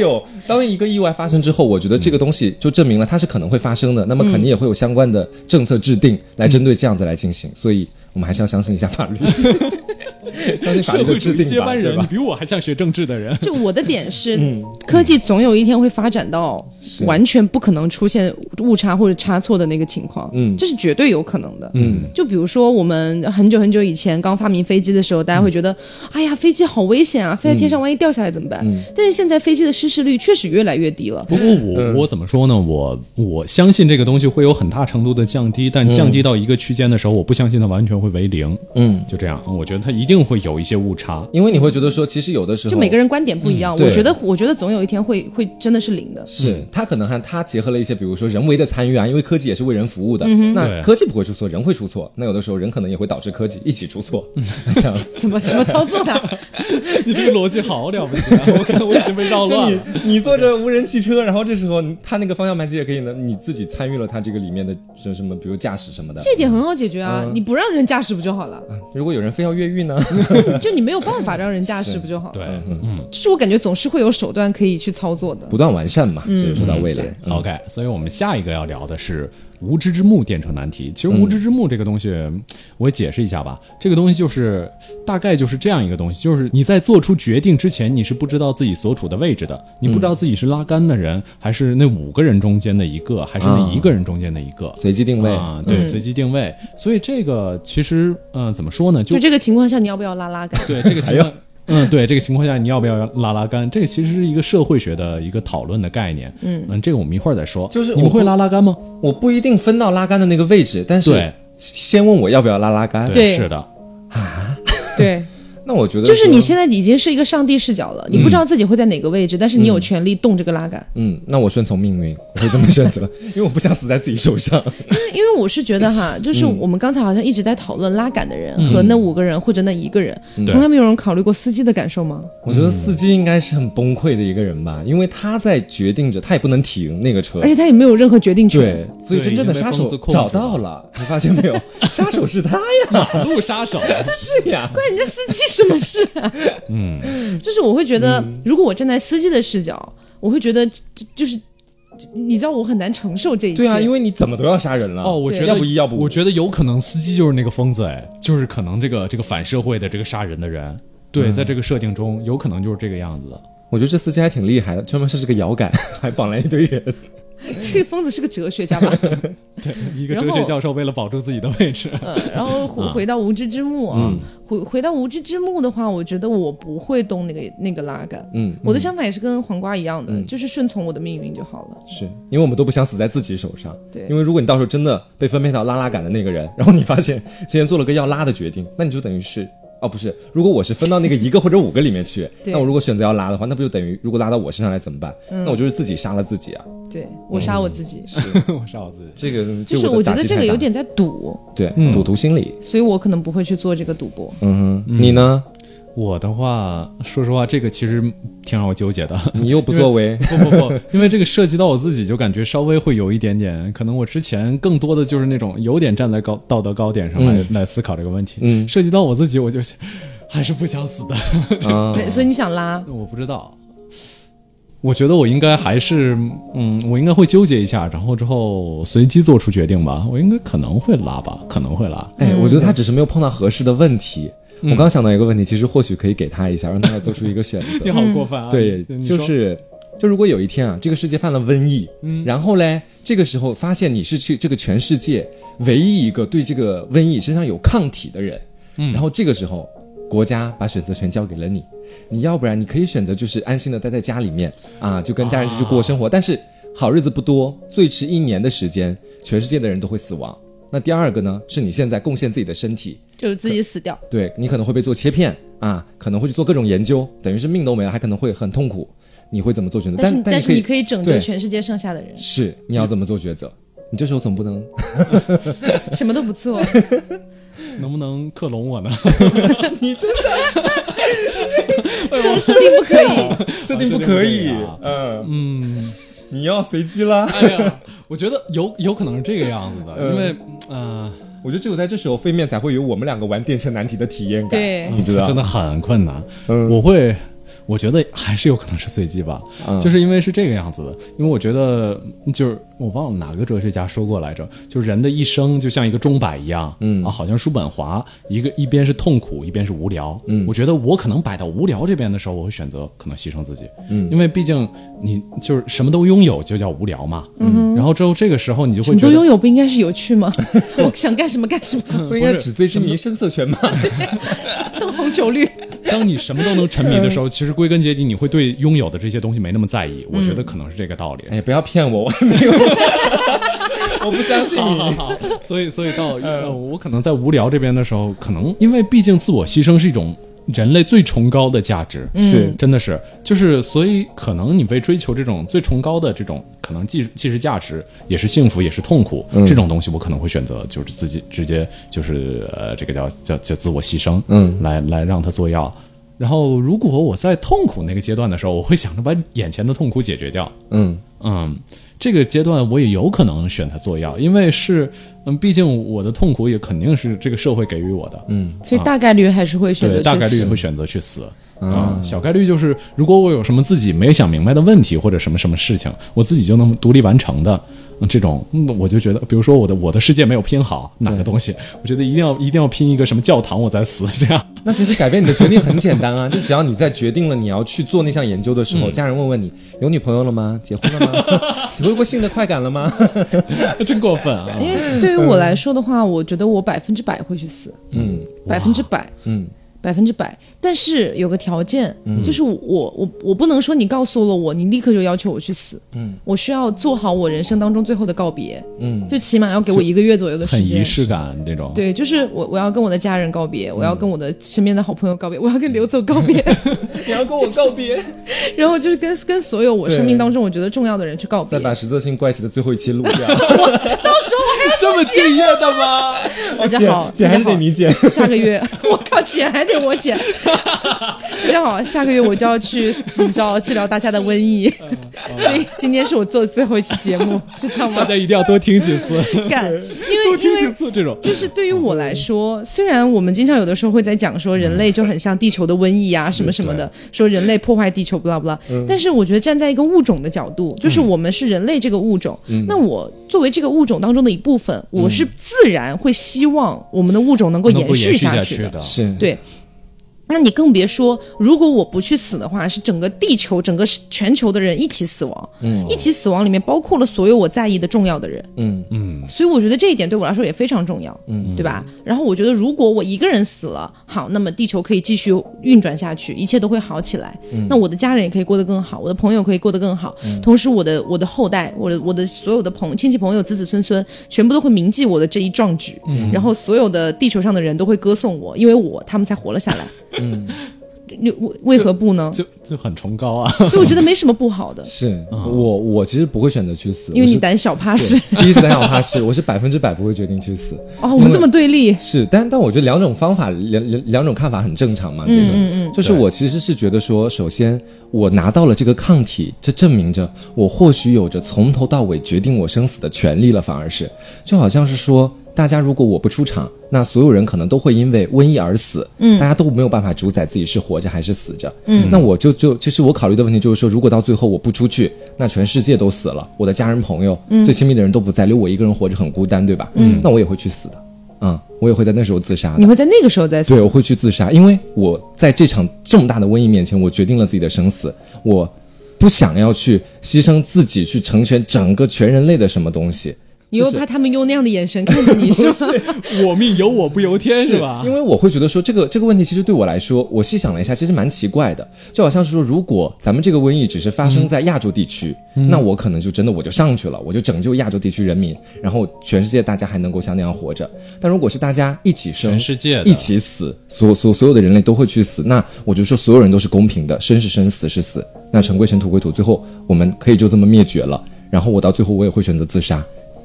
有当一个意外发生之后，我觉得这个东西就证明了它是可能会发生的，那么肯定也会有相关的政策制定来针对这样子来进行，所以我们还是要相信一下法律，<laughs> 相信法律的制定吧，接班人，你比我还像学政治的人。就我的点是，嗯。科技总有一天会发展到完全不可能出现误差或者差错的那个情况，嗯。这是绝对有可能的。嗯，就比如说我们很久很久以前刚发明飞机的时候，大家会觉得，哎呀，飞机好危险啊，飞在天上万一掉下来怎么办？但是现在飞机的失事率确实越来越低了。不过我我怎么说呢？我我相信这个东西会有很大程度的降低，但降低到一个区间的时候，我不相信它完全会为零。嗯，就这样，我觉得它一定会有一些误差。因为你会觉得说，其实有的时候就每个人观点不一样，对我觉得，我觉得总有一天会会真的是零的。是他可能还他结合了一些，比如说人为的参与啊，因为科技也是为人服务的。那科技不会出错，人会出错。那有的时候人可能也会导致科技一起出错，<laughs> 这样。怎么怎么操作的？<laughs> 你这个逻辑好了不起啊！我看我已经被绕乱了。<laughs> 你坐着无人汽车，然后这时候他那个方向盘其实也可以呢，你自己参与了他这个里面的什什么，比如驾驶什么的。这一点很好解决啊，你不让人驾驶不就好了？如果有人非要越狱呢？<laughs> 就你没有办法让人驾驶不就好了？对，嗯就是我感觉总是会有手段可以去操作的。不断完善嘛，所以说到未来。，OK，所以我们下一个要聊的是无知之幕变成难题。其实无知之幕这个东西，我也解释一下吧。这个东西就是大概就是这样一个东西，就是你在做出决定之前，你是不知道自己所处的位置的，你不知道自己是拉杆的人，还是那五个人中间的一个，还是那一个人中间的一个。随机定位，啊，对，随机定位，所以这个其实，嗯、怎么说呢？就就这个情况下，你要不要拉拉杆？对这个情况，嗯，对这个情况下，你要不要拉拉杆？这个其实是一个社会学的一个讨论的概念。嗯这个我们一会儿再说。就是你们会拉拉杆吗？我不一定分到拉杆的那个位置，但是对先问我要不要拉拉杆。对是的，啊 <laughs> 对，那我觉得就是你现在已经是一个上帝视角了，你不知道自己会在哪个位置，但是你有权利动这个拉杆。嗯，那我顺从命运，我会这么选择，<laughs> 因为我不想死在自己手上。因为因为我是觉得哈，就是我们刚才好像一直在讨论拉杆的人和那五个人或者那一个人，从来没有人考虑过司机的感受吗？我觉得司机应该是很崩溃的一个人吧，因为他在决定着，他也不能停那个车而。且他也没有任何决定权。对，所以真正的杀手找到了，你发现没有？<laughs> 杀手是他呀，马路杀手。<laughs> 是呀，怪人家司机什么事啊？嗯，<laughs> 就是我会觉得，如果我站在司机的视角。我会觉得这这就是，你知道我很难承受这一切。对啊，因为你怎么都要杀人了。哦，我觉得要不一要不我觉得有可能司机就是那个疯子，哎，就是可能这个这个反社会的这个杀人的人，对，在这个设定中有可能就是这个样子的。我觉得这司机还挺厉害的，专门设置个摇杆，<laughs> 还绑来一堆人。<laughs> 这个疯子是个哲学家吧？<laughs> 对，一个哲学教授为了保住自己的位置，呃，然后 <laughs> 回回到无知之幕啊，嗯回回到无知之幕的话，我觉得我不会动那个那个拉杆。嗯，我的想法也是跟黄瓜一样的，就是顺从我的命运就好了。是因为我们都不想死在自己手上。对因为如果你到时候真的被分配到拉拉杆的那个人，然后你发现今天做了个要拉的决定，那你就等于是。哦，不是，如果我是分到那个一个或者五个里面去，那我如果选择要拉的话，那不就等于如果拉到我身上来怎么办？嗯那我就是自己杀了自己啊！对我杀我自己，是 <laughs> 我杀我自己。这个就是我觉得这个有点在赌，对嗯赌徒心理。所以我可能不会去做这个赌博。嗯哼，你呢？我的话，说实话，这个其实挺让我纠结的。<laughs> 你又不作为，不不不，因为这个涉及到我自己，就感觉稍微会有一点点，可能我之前更多的就是那种有点站在高道德高点上来、来思考这个问题。嗯涉及到我自己，我就还是不想死的。啊，<laughs> 对，所以你想拉，我不知道，我觉得我应该还是，嗯，我应该会纠结一下，然后之后随机做出决定吧。我应该可能会拉吧，可能会拉。哎，我觉得他只是没有碰到合适的问题。我刚想到一个问题，其实或许可以给他一下，让他来做出一个选择。<laughs> 你好过分啊！对，就是就如果有一天啊，这个世界犯了瘟疫，嗯，然后嘞，这个时候发现你是去这个全世界唯一一个对这个瘟疫身上有抗体的人，嗯，然后这个时候国家把选择权交给了你，你要不然你可以选择就是安心的待在家里面啊，就跟家人继续过生活，但是好日子不多，最迟一年的时间，全世界的人都会死亡。那第二个呢，是你现在贡献自己的身体，就是自己死掉。对你可能会被做切片啊，可能会去做各种研究，等于是命都没了，还可能会很痛苦。你会怎么做选择？但是但你是你可以拯救全世界剩下的人，是你要怎么做抉择？你这时候总不能 <laughs> 什么都不做。<laughs> 能不能克隆我呢？<laughs> 你真的设设定不可以，设定不可以嗯嗯，你要随机啦。哎呀，我觉得有有可能是这个样子的，因为呃，我觉得只有在这时候，飞面才会有我们两个玩电车难题的体验感。对你知道真的很困难。嗯我会，我觉得还是有可能是随机吧，嗯就是因为是这个样子的。因为我觉得，就是我忘了哪个哲学家说过来着，就是人的一生就像一个钟摆一样，嗯啊，好像叔本华，一个一边是痛苦，一边是无聊。嗯我觉得我可能摆到无聊这边的时候，我会选择可能牺牲自己，嗯因为毕竟你就是什么都拥有，就叫无聊嘛。嗯，然后之后这个时候你就会觉得你都拥有不应该是有趣吗？<laughs> 我想干什么干什么，不应该纸醉金迷、声色犬吗。<laughs> 灯红酒绿。当你什么都能沉迷的时候，<laughs> 其实归根结底，你会对拥有的这些东西没那么在意。我觉得可能是这个道理。哎，不要骗我，我没有，<laughs> 我不相信你。好，所以所以到呃，我可能在无聊这边的时候，可能因为毕竟自我牺牲是一种人类最崇高的价值，是。真的是，就是所以可能你为追求这种最崇高的这种可能既既是价值，也是幸福，也是痛苦、这种东西，我可能会选择就是自己直接就是呃这个叫叫叫自我牺牲，嗯。来来让他做药。然后，如果我在痛苦那个阶段的时候，我会想着把眼前的痛苦解决掉。嗯。嗯，这个阶段我也有可能选择做药，因为是，嗯，毕竟我的痛苦也肯定是这个社会给予我的，嗯。所以大概率还是会选择对，大概率会选择去死。啊、小概率就是，如果我有什么自己没想明白的问题或者什么什么事情，我自己就能独立完成的，嗯这种，嗯我就觉得，比如说我的我的世界没有拼好哪个东西，我觉得一定要一定要拼一个什么教堂我再死，<laughs> 这样。那其实改变你的决定很简单啊，<laughs> 就只要你在决定了你要去做那项研究的时候，家人问问你有女朋友了吗？结婚了吗？<laughs> 你回过性的快感了吗？真过分啊！因为对于我来说的话，我觉得我百分之百会去死，嗯百分之百，嗯百分之百。但是有个条件，就是我我我不能说你告诉了我，你立刻就要求我去死，嗯，我需要做好我人生当中最后的告别，嗯就起码要给我一个月左右的时间很仪。式感这种。对，就是我我要跟我的家人告别，我要跟我的身边的好朋友告别，我要跟刘总告别，<laughs> 你要跟我告别，然后就是跟跟所有我生命当中我觉得重要的人去告别再。把十字性怪奇的最后一期录掉。<laughs> 这么敬业的吗？<laughs> 大家好，姐还是得你剪。下个月，我靠，姐还得我剪。大家好，下个月我就要去，你知道治疗大家的瘟疫，所以今天是我做的最后一期节目，<laughs> 是这样吗？大家一定要多听几次。干，因为 <laughs> 多听几次这种。就是对于我来说，虽然我们经常有的时候会在讲说人类就很像地球的瘟疫啊，什么什么的，说人类破坏地球，不啦不啦。但是我觉得站在一个物种的角度，就是我们是人类这个物种，那我作为这个物种当中的一部分，我是自然会希望我们的物种能够延续下去的。是对。那你更别说，如果我不去死的话，是整个地球、整个全球的人一起死亡。嗯，一起死亡里面包括了所有我在意的重要的人。嗯嗯，所以我觉得这一点对我来说也非常重要。嗯，对吧？然后我觉得，如果我一个人死了，好，那么地球可以继续运转下去，一切都会好起来。嗯，那我的家人也可以过得更好，我的朋友可以过得更好。嗯，同时我的我的后代，我的我的所有的朋亲戚朋友、子子孙孙，全部都会铭记我的这一壮举。嗯，然后所有的地球上的人都会歌颂我，因为我他们才活了下来。<laughs> 嗯，你 <laughs> 为为何不呢？就就很崇高啊！所以我觉得没什么不好的。<laughs> 是我我其实不会选择去死，因为你胆小怕事。第一是胆小怕事，我是百分之百不会决定去死。哦，我们这么对立。是，但但我觉得两种方法，两两两种看法很正常嘛。嗯，嗯嗯，就是我其实是觉得说，首先我拿到了这个抗体，这证明着我或许有着从头到尾决定我生死的权利了。反而是，就好像是说。大家如果我不出场，那所有人可能都会因为瘟疫而死。嗯，大家都没有办法主宰自己是活着还是死着。嗯，那我就就其实我考虑的问题就是说，如果到最后我不出去，那全世界都死了，我的家人朋友、最亲密的人都不在，留我一个人活着很孤单，对吧？嗯，那我也会去死的。嗯，我也会在那时候自杀。你会在那个时候再死？对，我会去自杀，因为我在这场这么大的瘟疫面前，我决定了自己的生死，我不想要去牺牲自己去成全整个全人类的什么东西。你又怕他们用那样的眼神看着你，<laughs> 是吧？我命由我不由天，是吧？因为我会觉得说，这个这个问题其实对我来说，我细想了一下，其实蛮奇怪的。就好像是说，如果咱们这个瘟疫只是发生在亚洲地区，那我可能就真的我就上去了，我就拯救亚洲地区人民，然后全世界大家还能够像那样活着。但如果是大家一起生，全世界一起死，所所所有的人类都会去死，那我就说所有人都是公平的，生是生，死是死。那尘归尘，土归土，最后我们可以就这么灭绝了。然后我到最后我也会选择自杀。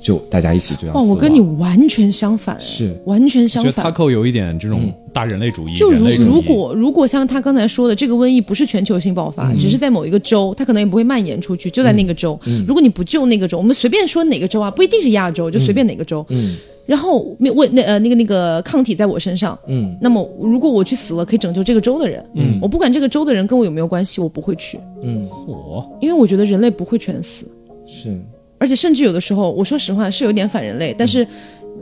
就大家一起这样。哇，我跟你完全相反，是完全相反。他扣有一点这种大人类主义。就如如果如果像他刚才说的，这个瘟疫不是全球性爆发，只是在某一个州，他可能也不会蔓延出去，就在那个州。如果你不救那个州，我们随便说哪个州啊，不一定是亚洲，就随便哪个州。嗯。然后问那呃那个那个抗体在我身上，嗯。那么如果我去死了，可以拯救这个州的人，嗯。我不管这个州的人跟我有没有关系，我不会去，嗯。我因为我觉得人类不会全死，是。而且甚至有的时候，我说实话是有点反人类，但是，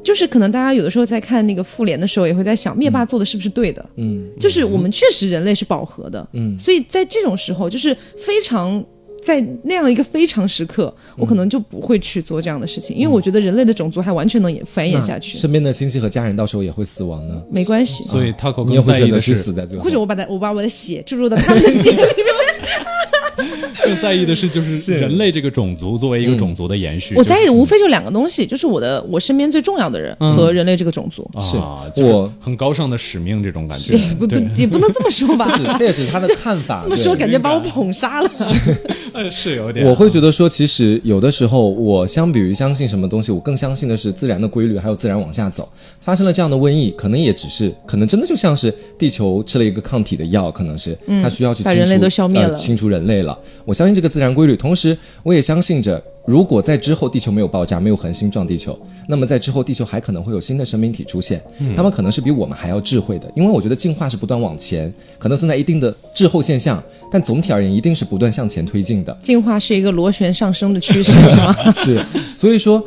就是可能大家有的时候在看那个复联的时候，也会在想灭霸做的是不是对的？嗯，就是我们确实人类是饱和的，嗯，所以在这种时候，就是非常在那样一个非常时刻，我可能就不会去做这样的事情，因为我觉得人类的种族还完全能繁衍下去。身边的亲戚和家人到时候也会死亡呢，没关系。所以他可能也会选择是死在最后，或者我把他我把我的血注入到他们的血里面。<laughs> 更在意的是，就是人类这个种族作为一个种族的延续。我在意的无非就两个东西，就是我的我身边最重要的人和人类这个种族。是我很高尚的使命这种感觉。不不，也不能这么说吧。这也是他的 <laughs> 看法。这么说感觉把我捧杀了。<laughs> 是有点。我会觉得说，其实有的时候，我相比于相信什么东西，我更相信的是自然的规律，还有自然往下走。发生了这样的瘟疫，可能也只是，可能真的就像是地球吃了一个抗体的药，可能是它需要去把人类都消灭了，清除人类了。我相信这个自然规律，同时我也相信着，如果在之后地球没有爆炸，没有恒星撞地球，那么在之后地球还可能会有新的生命体出现，他们可能是比我们还要智慧的，因为我觉得进化是不断往前，可能存在一定的滞后现象，但总体而言一定是不断向前推进的。进化是一个螺旋上升的趋势，<laughs> 是吗？是，所以说，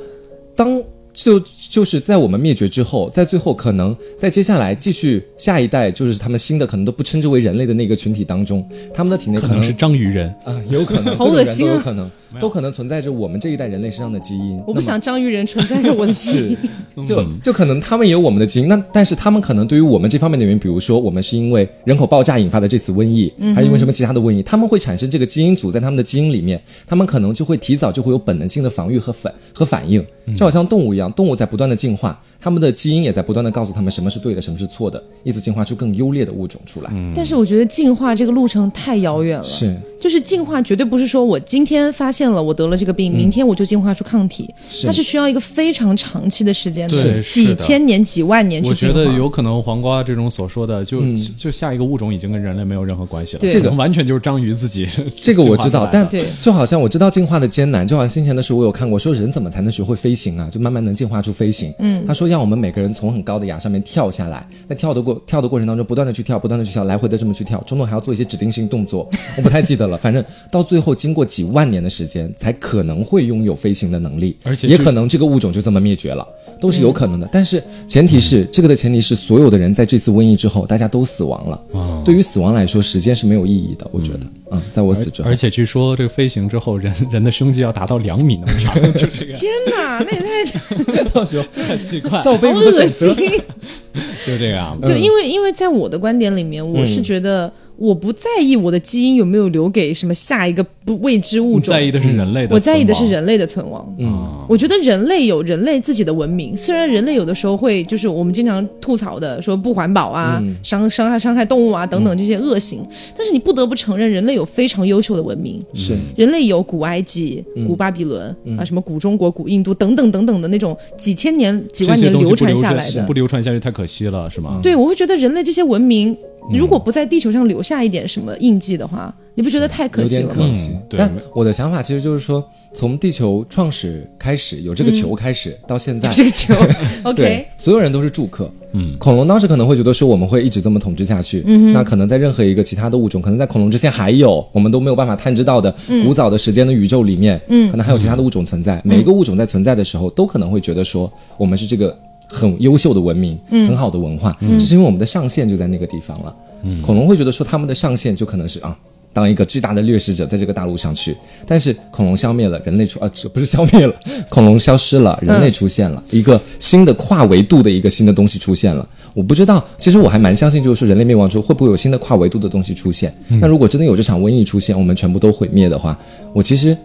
当。就就是在我们灭绝之后，在最后可能在接下来继续下一代，就是他们新的可能都不称之为人类的那个群体当中，他们的体内可能是章鱼人啊，有可能，好恶心啊，有可能。都可能存在着我们这一代人类身上的基因。我不想章鱼人存在着我的基因，<laughs> 就就可能他们也有我们的基因。那但是他们可能对于我们这方面的原因，比如说我们是因为人口爆炸引发的这次瘟疫，还是因为什么其他的瘟疫，他们会产生这个基因组在他们的基因里面，他们可能就会提早就会有本能性的防御和反和反应，就好像动物一样，动物在不断的进化。他们的基因也在不断的告诉他们什么是对的，什么是错的，一直进化出更优劣的物种出来。但是我觉得进化这个路程太遥远了。是，就是进化绝对不是说我今天发现了我得了这个病，明天我就进化出抗体，它是需要一个非常长期的时间的，几千年、几万年去进化。我觉得有可能黄瓜这种所说的，就就下一个物种已经跟人类没有任何关系了，这个完全就是章鱼自己。这个我知道，但对，就好像我知道进化的艰难，就好像先前的时候我有看过，说人怎么才能学会飞行啊？就慢慢能进化出飞飞行。嗯，他说让我们每个人从很高的崖上面跳下来，在跳的过跳的过程当中，不断的去跳，不断的去跳，来回的这么去跳，中途还要做一些指定性动作，我不太记得了。反正到最后，经过几万年的时间，才可能会拥有飞行的能力，而且也可能这个物种就这么灭绝了。都是有可能的，但是前提是这个的前提是所有的人在这次瘟疫之后，大家都死亡了。哦对于死亡来说，时间是没有意义的。我觉得，嗯，在我死之后而，且据说这个飞行之后，人人的胸肌要达到两米那么长，就这个天哪，那也太 <laughs> 到时候很奇怪，赵贝好恶鲁的心。<laughs> 就这个样子。就因为因为在我的观点里面，我嗯是觉得我不在意我的基因有没有留给什么下一个不未知物种在，意的是人类的，我在意的是。人类的存亡。嗯我觉得人类有人类自己的文明，虽然人类有的时候会就是我们经常吐槽的说不环保啊、嗯伤伤害伤害动物啊等等这些恶行，但是你不得不承认，人类有非常优秀的文明。是人类有古埃及、嗯古巴比伦、啊，什么古中国、古印度等等等等的那种几千年、几万年流传下来的不。流传下去太可惜了，是吗？对，我会觉得人类这些文明，如果不在地球上留下一点什么印记的话，你不觉得太可惜了吗？点可惜嗯。对但我的想法其实就是说，从地球创始开始，有这个球开始到现在，<laughs> 这个球，<laughs> OK，，所有人都是住客。嗯，恐龙当时可能会觉得说我们会一直这么统治下去，嗯，那可能在任何一个其他的物种，可能在恐龙之前还有我们都没有办法探知到的古早的时间的宇宙里面，嗯，可能还有其他的物种存在。每一个物种在存在的时候，都可能会觉得说我们是这个很优秀的文明，很好的文化，只是因为我们的上限就在那个地方了。嗯，恐龙会觉得说他们的上限就可能是啊。当一个巨大的掠食者在这个大陆上去，但是恐龙消灭了，人类出啊，这不是消灭了，<laughs> 恐龙消失了，人类出现了，一个新的跨维度的一个新的东西出现了。我不知道，其实我还蛮相信，就是说人类灭亡之后会不会有新的跨维度的东西出现？那如果真的有这场瘟疫出现，我们全部都毁灭的话，我其实。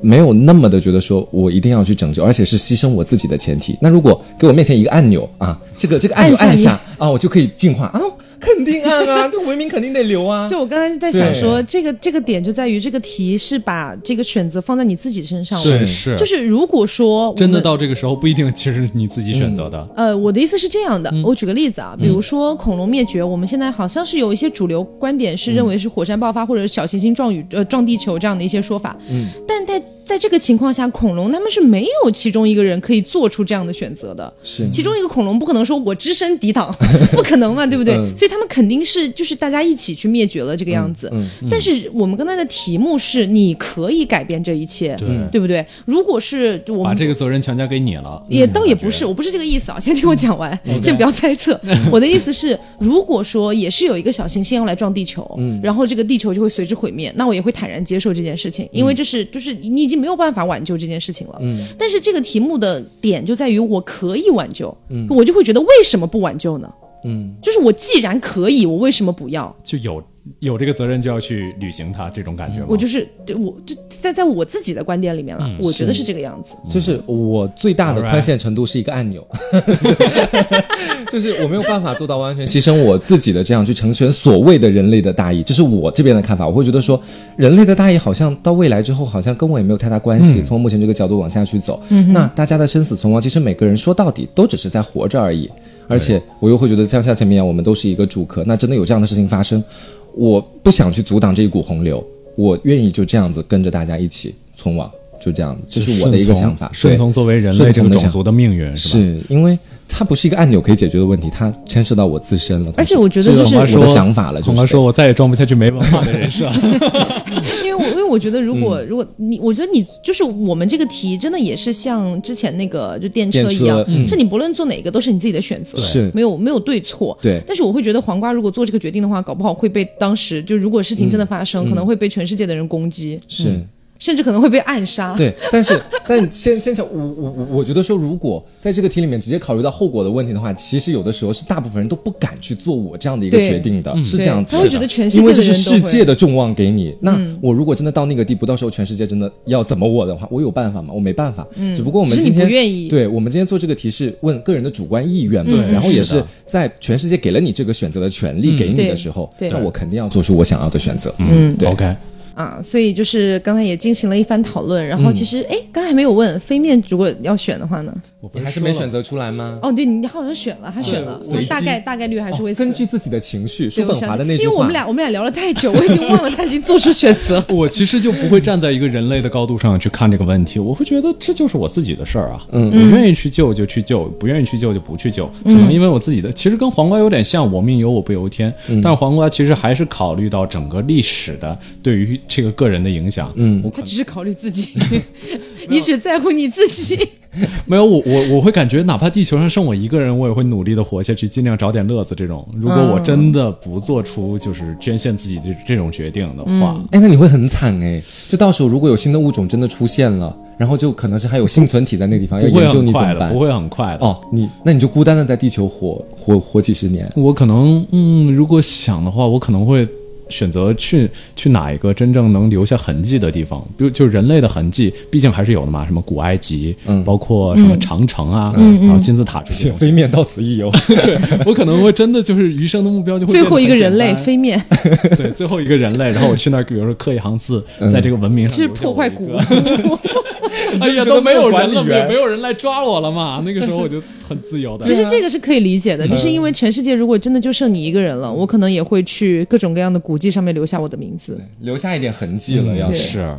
没有那么的觉得说我一定要去拯救，而且是牺牲我自己的前提。那如果给我面前一个按钮啊，这个这个按钮按下按下啊，我就可以进化啊，肯定按啊，<laughs> 这文明肯定得留啊。就我刚才在想说，这个这个点就在于这个题是把这个选择放在你自己身上了。是是。就是如果说真的到这个时候，不一定其实是你自己选择的。呃，我的意思是这样的，嗯。我举个例子啊，比如说恐龙灭绝，我们现在好像是有一些主流观点是认为是火山爆发或者小行星撞宇呃撞地球这样的一些说法，嗯，但在在这个情况下，恐龙他们是没有其中一个人可以做出这样的选择的，是。其中一个恐龙不可能说我只身抵挡，<laughs> 不可能嘛，对不对？嗯。所以他们肯定是就是大家一起去灭绝了这个样子。嗯但是我们刚才的题目是你可以改变这一切，对对不对？如果是我们把这个责任强加给你了，也倒也不是，我不是这个意思啊，<laughs> 先听我讲完，先不要猜测。<laughs> 我的意思是，如果说也是有一个小行星要来撞地球，然后这个地球就会随之毁灭，那我也会坦然接受这件事情，因为这是就是你已经没有办法挽救这件事情了。但是这个题目的点就在于我可以挽救，我就会觉得为什么不挽救呢？嗯，就是我既然可以，我为什么不要？就有有这个责任就要去履行它，这种感觉吗？我就是对我就在在我自己的观点里面了，我觉得是是这个样子。就是我最大的宽限程度是一个按钮，<laughs> 就是我没有办法做到完全牺牲我自己的这样去成全所谓的人类的大义，这是我这边的看法。我会觉得说，人类的大义好像到未来之后，好像跟我也没有太大关系。从目前这个角度往下去走，那大家的生死存亡，其实每个人说到底都只是在活着而已。而且我又会觉得，像像前面一样，我们都是一个主客，那真的有这样的事情发生，我不想去阻挡这一股洪流，我愿意就这样子跟着大家一起存亡，就这样，这是我的一个想法。对顺从作为人类这个种族的命运，是？是因为它不是一个按钮可以解决的问题，它牵涉到我自身了。而且我觉得就是这个我我的想法了，就是孔哥说：“我再也装不下去没文化的人设。<laughs> 因为我因为我觉得，如嗯果、如果你，我觉得你就是我们这个题，真的也是像之前那个就电车一样是你不论做哪个都是你自己的选择，是没有没有对错。对但是我会觉得黄瓜如果做这个决定的话，搞不好会被当时就如果事情真的发嗯生，可能会被全世界的人攻击，是。甚至可能会被暗杀。对，但是但先先讲，我我我我觉得说，如果在这个题里面直接考虑到后果的问题的话，其实有的时候是大部分人都不敢去做我这样的一个决定的，是这样子。他会觉得全世界因为这是世界的众望给你。那嗯我如果真的到那个地步，到时候全世界真的要怎么我的话，我有办法吗？我没办法。嗯，只不过我们今天愿意对我们今天做这个题是问个人的主观意愿嘛，嗯然后也是在全世界给了你这个选择的权利给你的时候，那我肯定要做出我想要的选择。嗯对 OK，啊，所以就是刚才也进行了一番讨论，然后其实哎，刚才还没有问飞面如果要选的话呢？你还是没选择出来吗？哦，对你好像选了，还选了，我大概大概率还是会根据自己的情绪。叔本华的那句话，因为我们俩我们俩聊了太久，我已经忘了他已经做出选择。<laughs> 我其实就不会站在一个人类的高度上去看这个问题，我会觉得这就是我自己的事儿啊。嗯，我愿意去救就去救，不愿意去救就不去救。只能因为我自己的，其实跟黄瓜有点像，我命由我不由天。但黄瓜其实还是考虑到整个历史的对于这个个人的影响。嗯，他只是考虑自己 <laughs> <laughs> 你只在乎你自己。<laughs> 没有我我我会感觉，哪怕地球上剩我一个人，我也会努力的活下去，尽量找点乐子。这种，如果我真的不做出就是捐献自己的这种决定的话，哎，那你会很惨哎。就到时候如果有新的物种真的出现了，然后就可能是还有幸存体在那个地方要研究你怎么办？不会很快的哦。你那你就孤单的在地球活活活几十年。我可能嗯，如果想的话，我可能会。选择去去哪一个真正能留下痕迹的地方？比如，就人类的痕迹，毕竟还是有的嘛。什么古埃及，嗯，包括什么长城啊，然后金字塔这些。飞面到此一游，<laughs> 我可能会真的就是余生的目标就会最后一个人类飞面。<laughs> 对，最后一个人类，然后我去那儿，比如说刻一行字，在这个文明上。是破坏古。<laughs> 哎呀，都没有人了，没没有人来抓我了嘛？那个时候我就很自由的。其实这个是可以理解的，就是因为全世界如果真的就剩你一个人了，我可能也会去各种各样的古迹上面留下我的名字，留下一点痕迹了。要是，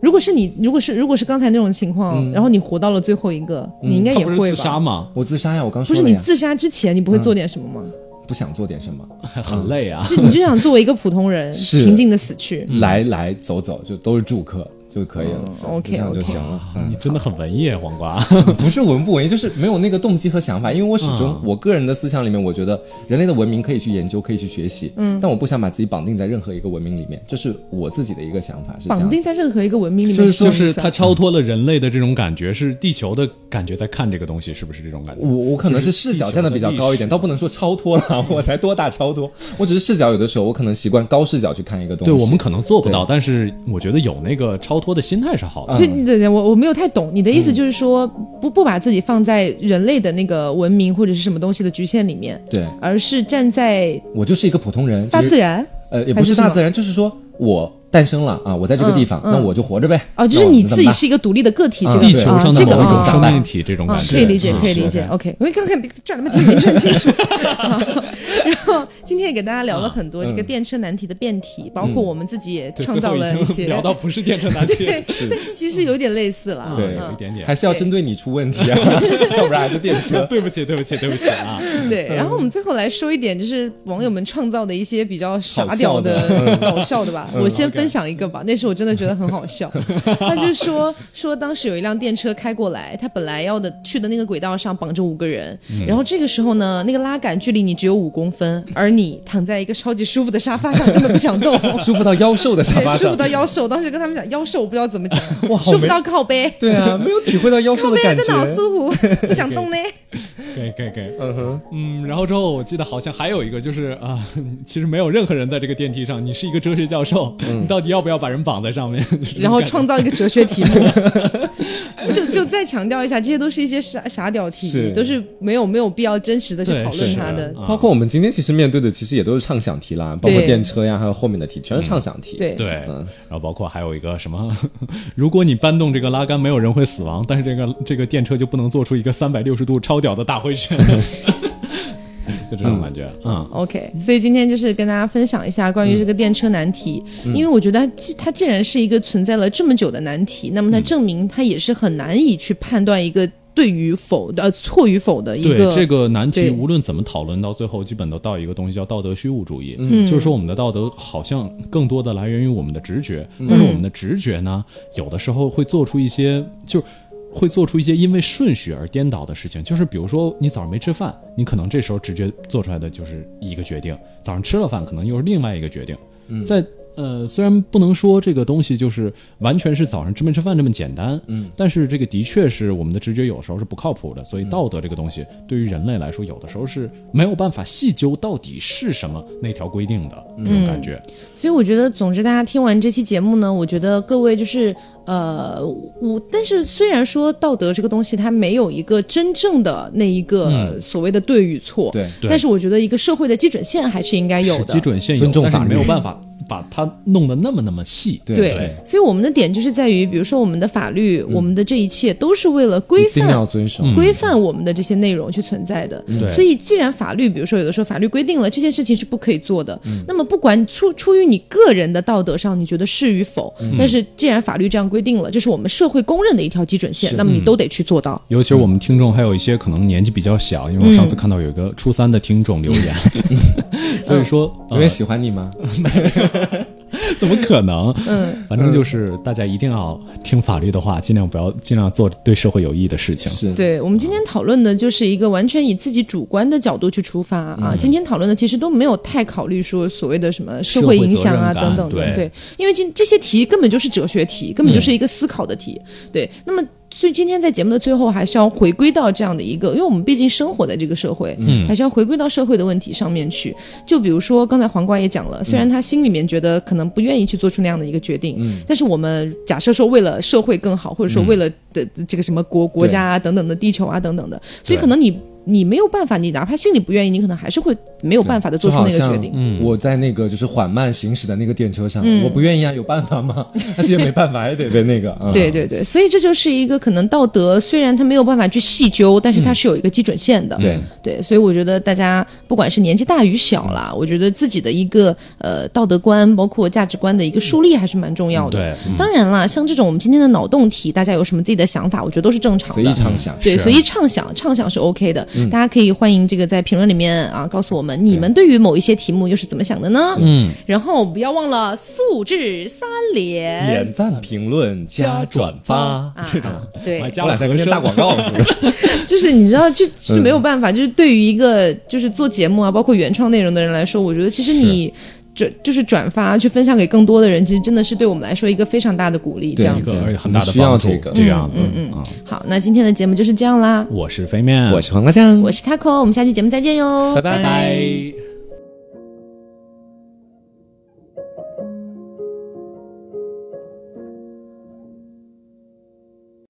如果是你，如果是如果是刚才那种情况，然后你活到了最后一个，你应该也会自杀吗？我自杀呀！我刚不是你自杀之前，你不会做点什么吗？不想做点什么，<laughs> 很累啊！就你就想作为一个普通人，<laughs> 平静的死去，来来走走，就都是住客。就可以了，OK，就行了。你真的很文艺，黄瓜。<laughs> 不是文不文艺，<laughs> 就是没有那个动机和想法。因为我始终，我个人的思想里面，我觉得人类的文明可以去研究，可以去学习。嗯，但我不想把自己绑定在任何一个文明里面，这是我自己的一个想法。是绑定在任何一个文明里面，就是就是它超脱了人类的这种感觉，是地球的感觉在看这个东西，是不是这种感觉？我我可能是视角站的比较高一点，倒不能说超脱了，<laughs> 我才多大超脱？我只是视角有的时候我可能习惯高视角去看一个东西。对我们可能做不到，但是我觉得有那个超脱的心态是好的。就对对，我我没有太懂你的意思，就是说不不把自己放在人类的那个文明或者是什么东西的局限里面，对，而是站在我就是一个普通人，大自然，呃，也不是大自然，就是说我。诞生了啊！我在这个地方，那我就活着呗。哦，就是你自己是一个独立的个体，这个地球上的某一种生命体，这种感觉可以理解，可以理解。OK，我刚才转了半天没转清楚。然后今天也给大家聊了很多这个电车难题的辩题，包括我们自己也创造了一些。聊到不是电车难题，对，但是其实有点类似了，对，有一点点，还是要针对你出问题啊，要不然还是电车。对不起，对不起，对不起啊。对，然后我们最后来说一点，就是网友们创造的一些比较傻屌的、搞笑的吧。我先分享一个吧，那时候。我真的觉得很好笑，<laughs> 他就说说当时有一辆电车开过来，他本来要的去的那个轨道上绑着五个人，然后这个时候呢，那个拉杆距离你只有五公分，而你躺在一个超级舒服的沙发上，根本不想动，<laughs> 舒服到腰瘦的沙发上，舒服到腰瘦。当时跟他们讲腰瘦，我不知道怎么讲，哇，舒服到靠背，<laughs> 对啊，没有体会到腰瘦的感觉，真的好舒服，不想动呢。可以可以可以，嗯哼，嗯，然后之后我记得好像还有一个就是啊，其实没有任何人在这个电梯上，你是一个哲学教授，你到底要不要把人绑在上面？<laughs> 然后创造一个哲学题目，<laughs> 就就再强调一下，这些都是一些傻傻屌题，都是没有没有必要真实的去讨论它的。包括我们今天其实面对的，其实也都是畅想题啦，包括电车呀，还有后面的题，全是畅想题。对。对，嗯。然后包括还有一个什么，<laughs> 如果你搬动这个拉杆，没有人会死亡，但是这个这个电车就不能做出一个三百六十度超屌的大回旋。就这种感觉，嗯，OK，所以今天就是跟大家分享一下关于这个电车难题，因为我觉得既它既然是一个存在了这么久的难题，那么它证明它也是很难以去判断一个对与否的错与否的一个。对这个难题，无论怎么讨论，到最后基本都到一个东西叫道德虚无主义，嗯，就是说我们的道德好像更多的来源于我们的直觉，但是我们的直觉呢，有的时候会做出一些就。会做出一些因为顺序而颠倒的事情，就是比如说你早上没吃饭，你可能这时候直觉做出来的就是一个决定；早上吃了饭，可能又是另外一个决定。嗯在呃，虽然不能说这个东西就是完全是早上吃没吃饭这么简单，嗯，但是这个的确是我们的直觉有时候是不靠谱的，所以道德这个东西对于人类来说，有的时候是没有办法细究到底是什么那条规定的这种感觉。所以我觉得，总之大家听完这期节目呢，我觉得各位就是呃，我但是虽然说道德这个东西它没有一个真正的那一个所谓的对与错，对，但是我觉得一个社会的基准线还是应该有的，基准线有，但是没有办法。把它弄得那么那么细。对对，所以我们的点就是在于，比如说我们的法律，我们的这一切都是为了规范要遵守。规范我们的这些内容去存在的。对。所以既然法律，比如说有的时候法律规定了这件事情是不可以做的，那么不管出出于你个人的道德上你觉得是与否，但是既然法律这样规定了，这是我们社会公认的一条基准线，那么你都得去做到。尤其是我们听众还有一些可能年纪比较小，因为我上次看到有一个初三的听众留言，<laughs> 所以说因为喜欢你吗？<laughs> <laughs> 怎么可能？嗯，反正就是大家一定要听法律的话，尽量不要尽量做对社会有益的事情。是，对我们今天讨论的就是一个完全以自己主观的角度去出发啊，今天讨论的其实都没有太考虑说所谓的什么社会影响啊等等的，对对，因为今这些题根本就是哲学题，根本就是一个思考的题，对，那么。所以今天在节目的最后，还是要回归到这样的一个，因为我们毕竟生活在这个社会，嗯，还是要回归到社会的问题上面去。就比如说刚才黄瓜也讲了，虽然他心里面觉得可能不愿意去做出那样的一个决定，嗯，但是我们假设说为了社会更好，或者说为了的这个什么国国家啊等等的地球啊等等的，所以可能你你没有办法，你哪怕心里不愿意，你可能还是会没有办法的做出那个决定。嗯，我在那个就是缓慢行驶的那个电车上，嗯我不愿意啊，有办法吗？但是也没办法，还得被那个。嗯、<laughs> 对对对，所以这就是一个可能道德，虽然他没有办法去细究，但是它是有一个基准线的。对对，所以我觉得大家不管是年纪大与小啦，我觉得自己的一个呃道德观，包括价值观的一个树立还是蛮重要的。对，嗯当然啦，像这种我们今天的脑洞题，大家有什么自己的想法，我觉得都是正常的。随意畅想。对，随意畅想，畅想是 OK 的。大家可以欢迎这个在评论里面啊，告诉我们你们对于某一些题目又是怎么想的呢？嗯，然后不要忘了素质三连，点赞、评论、加转发，啊这种。对。我俩在跟人了和声。打广告？就是你知道，就就没有办法，就是对于一个就是做节目啊，包括原创内容的人来说，我觉得其实你转就是转发去分享给更多的人，其实真的是对我们来说一个非常大的鼓励。这样子一个，而且很大的需要帮助，这个这个样子。嗯嗯啊好，那今天的节目就是这样啦。我是飞面，我是黄瓜酱，我是 Taco，我们下期节目再见哟，拜拜拜拜。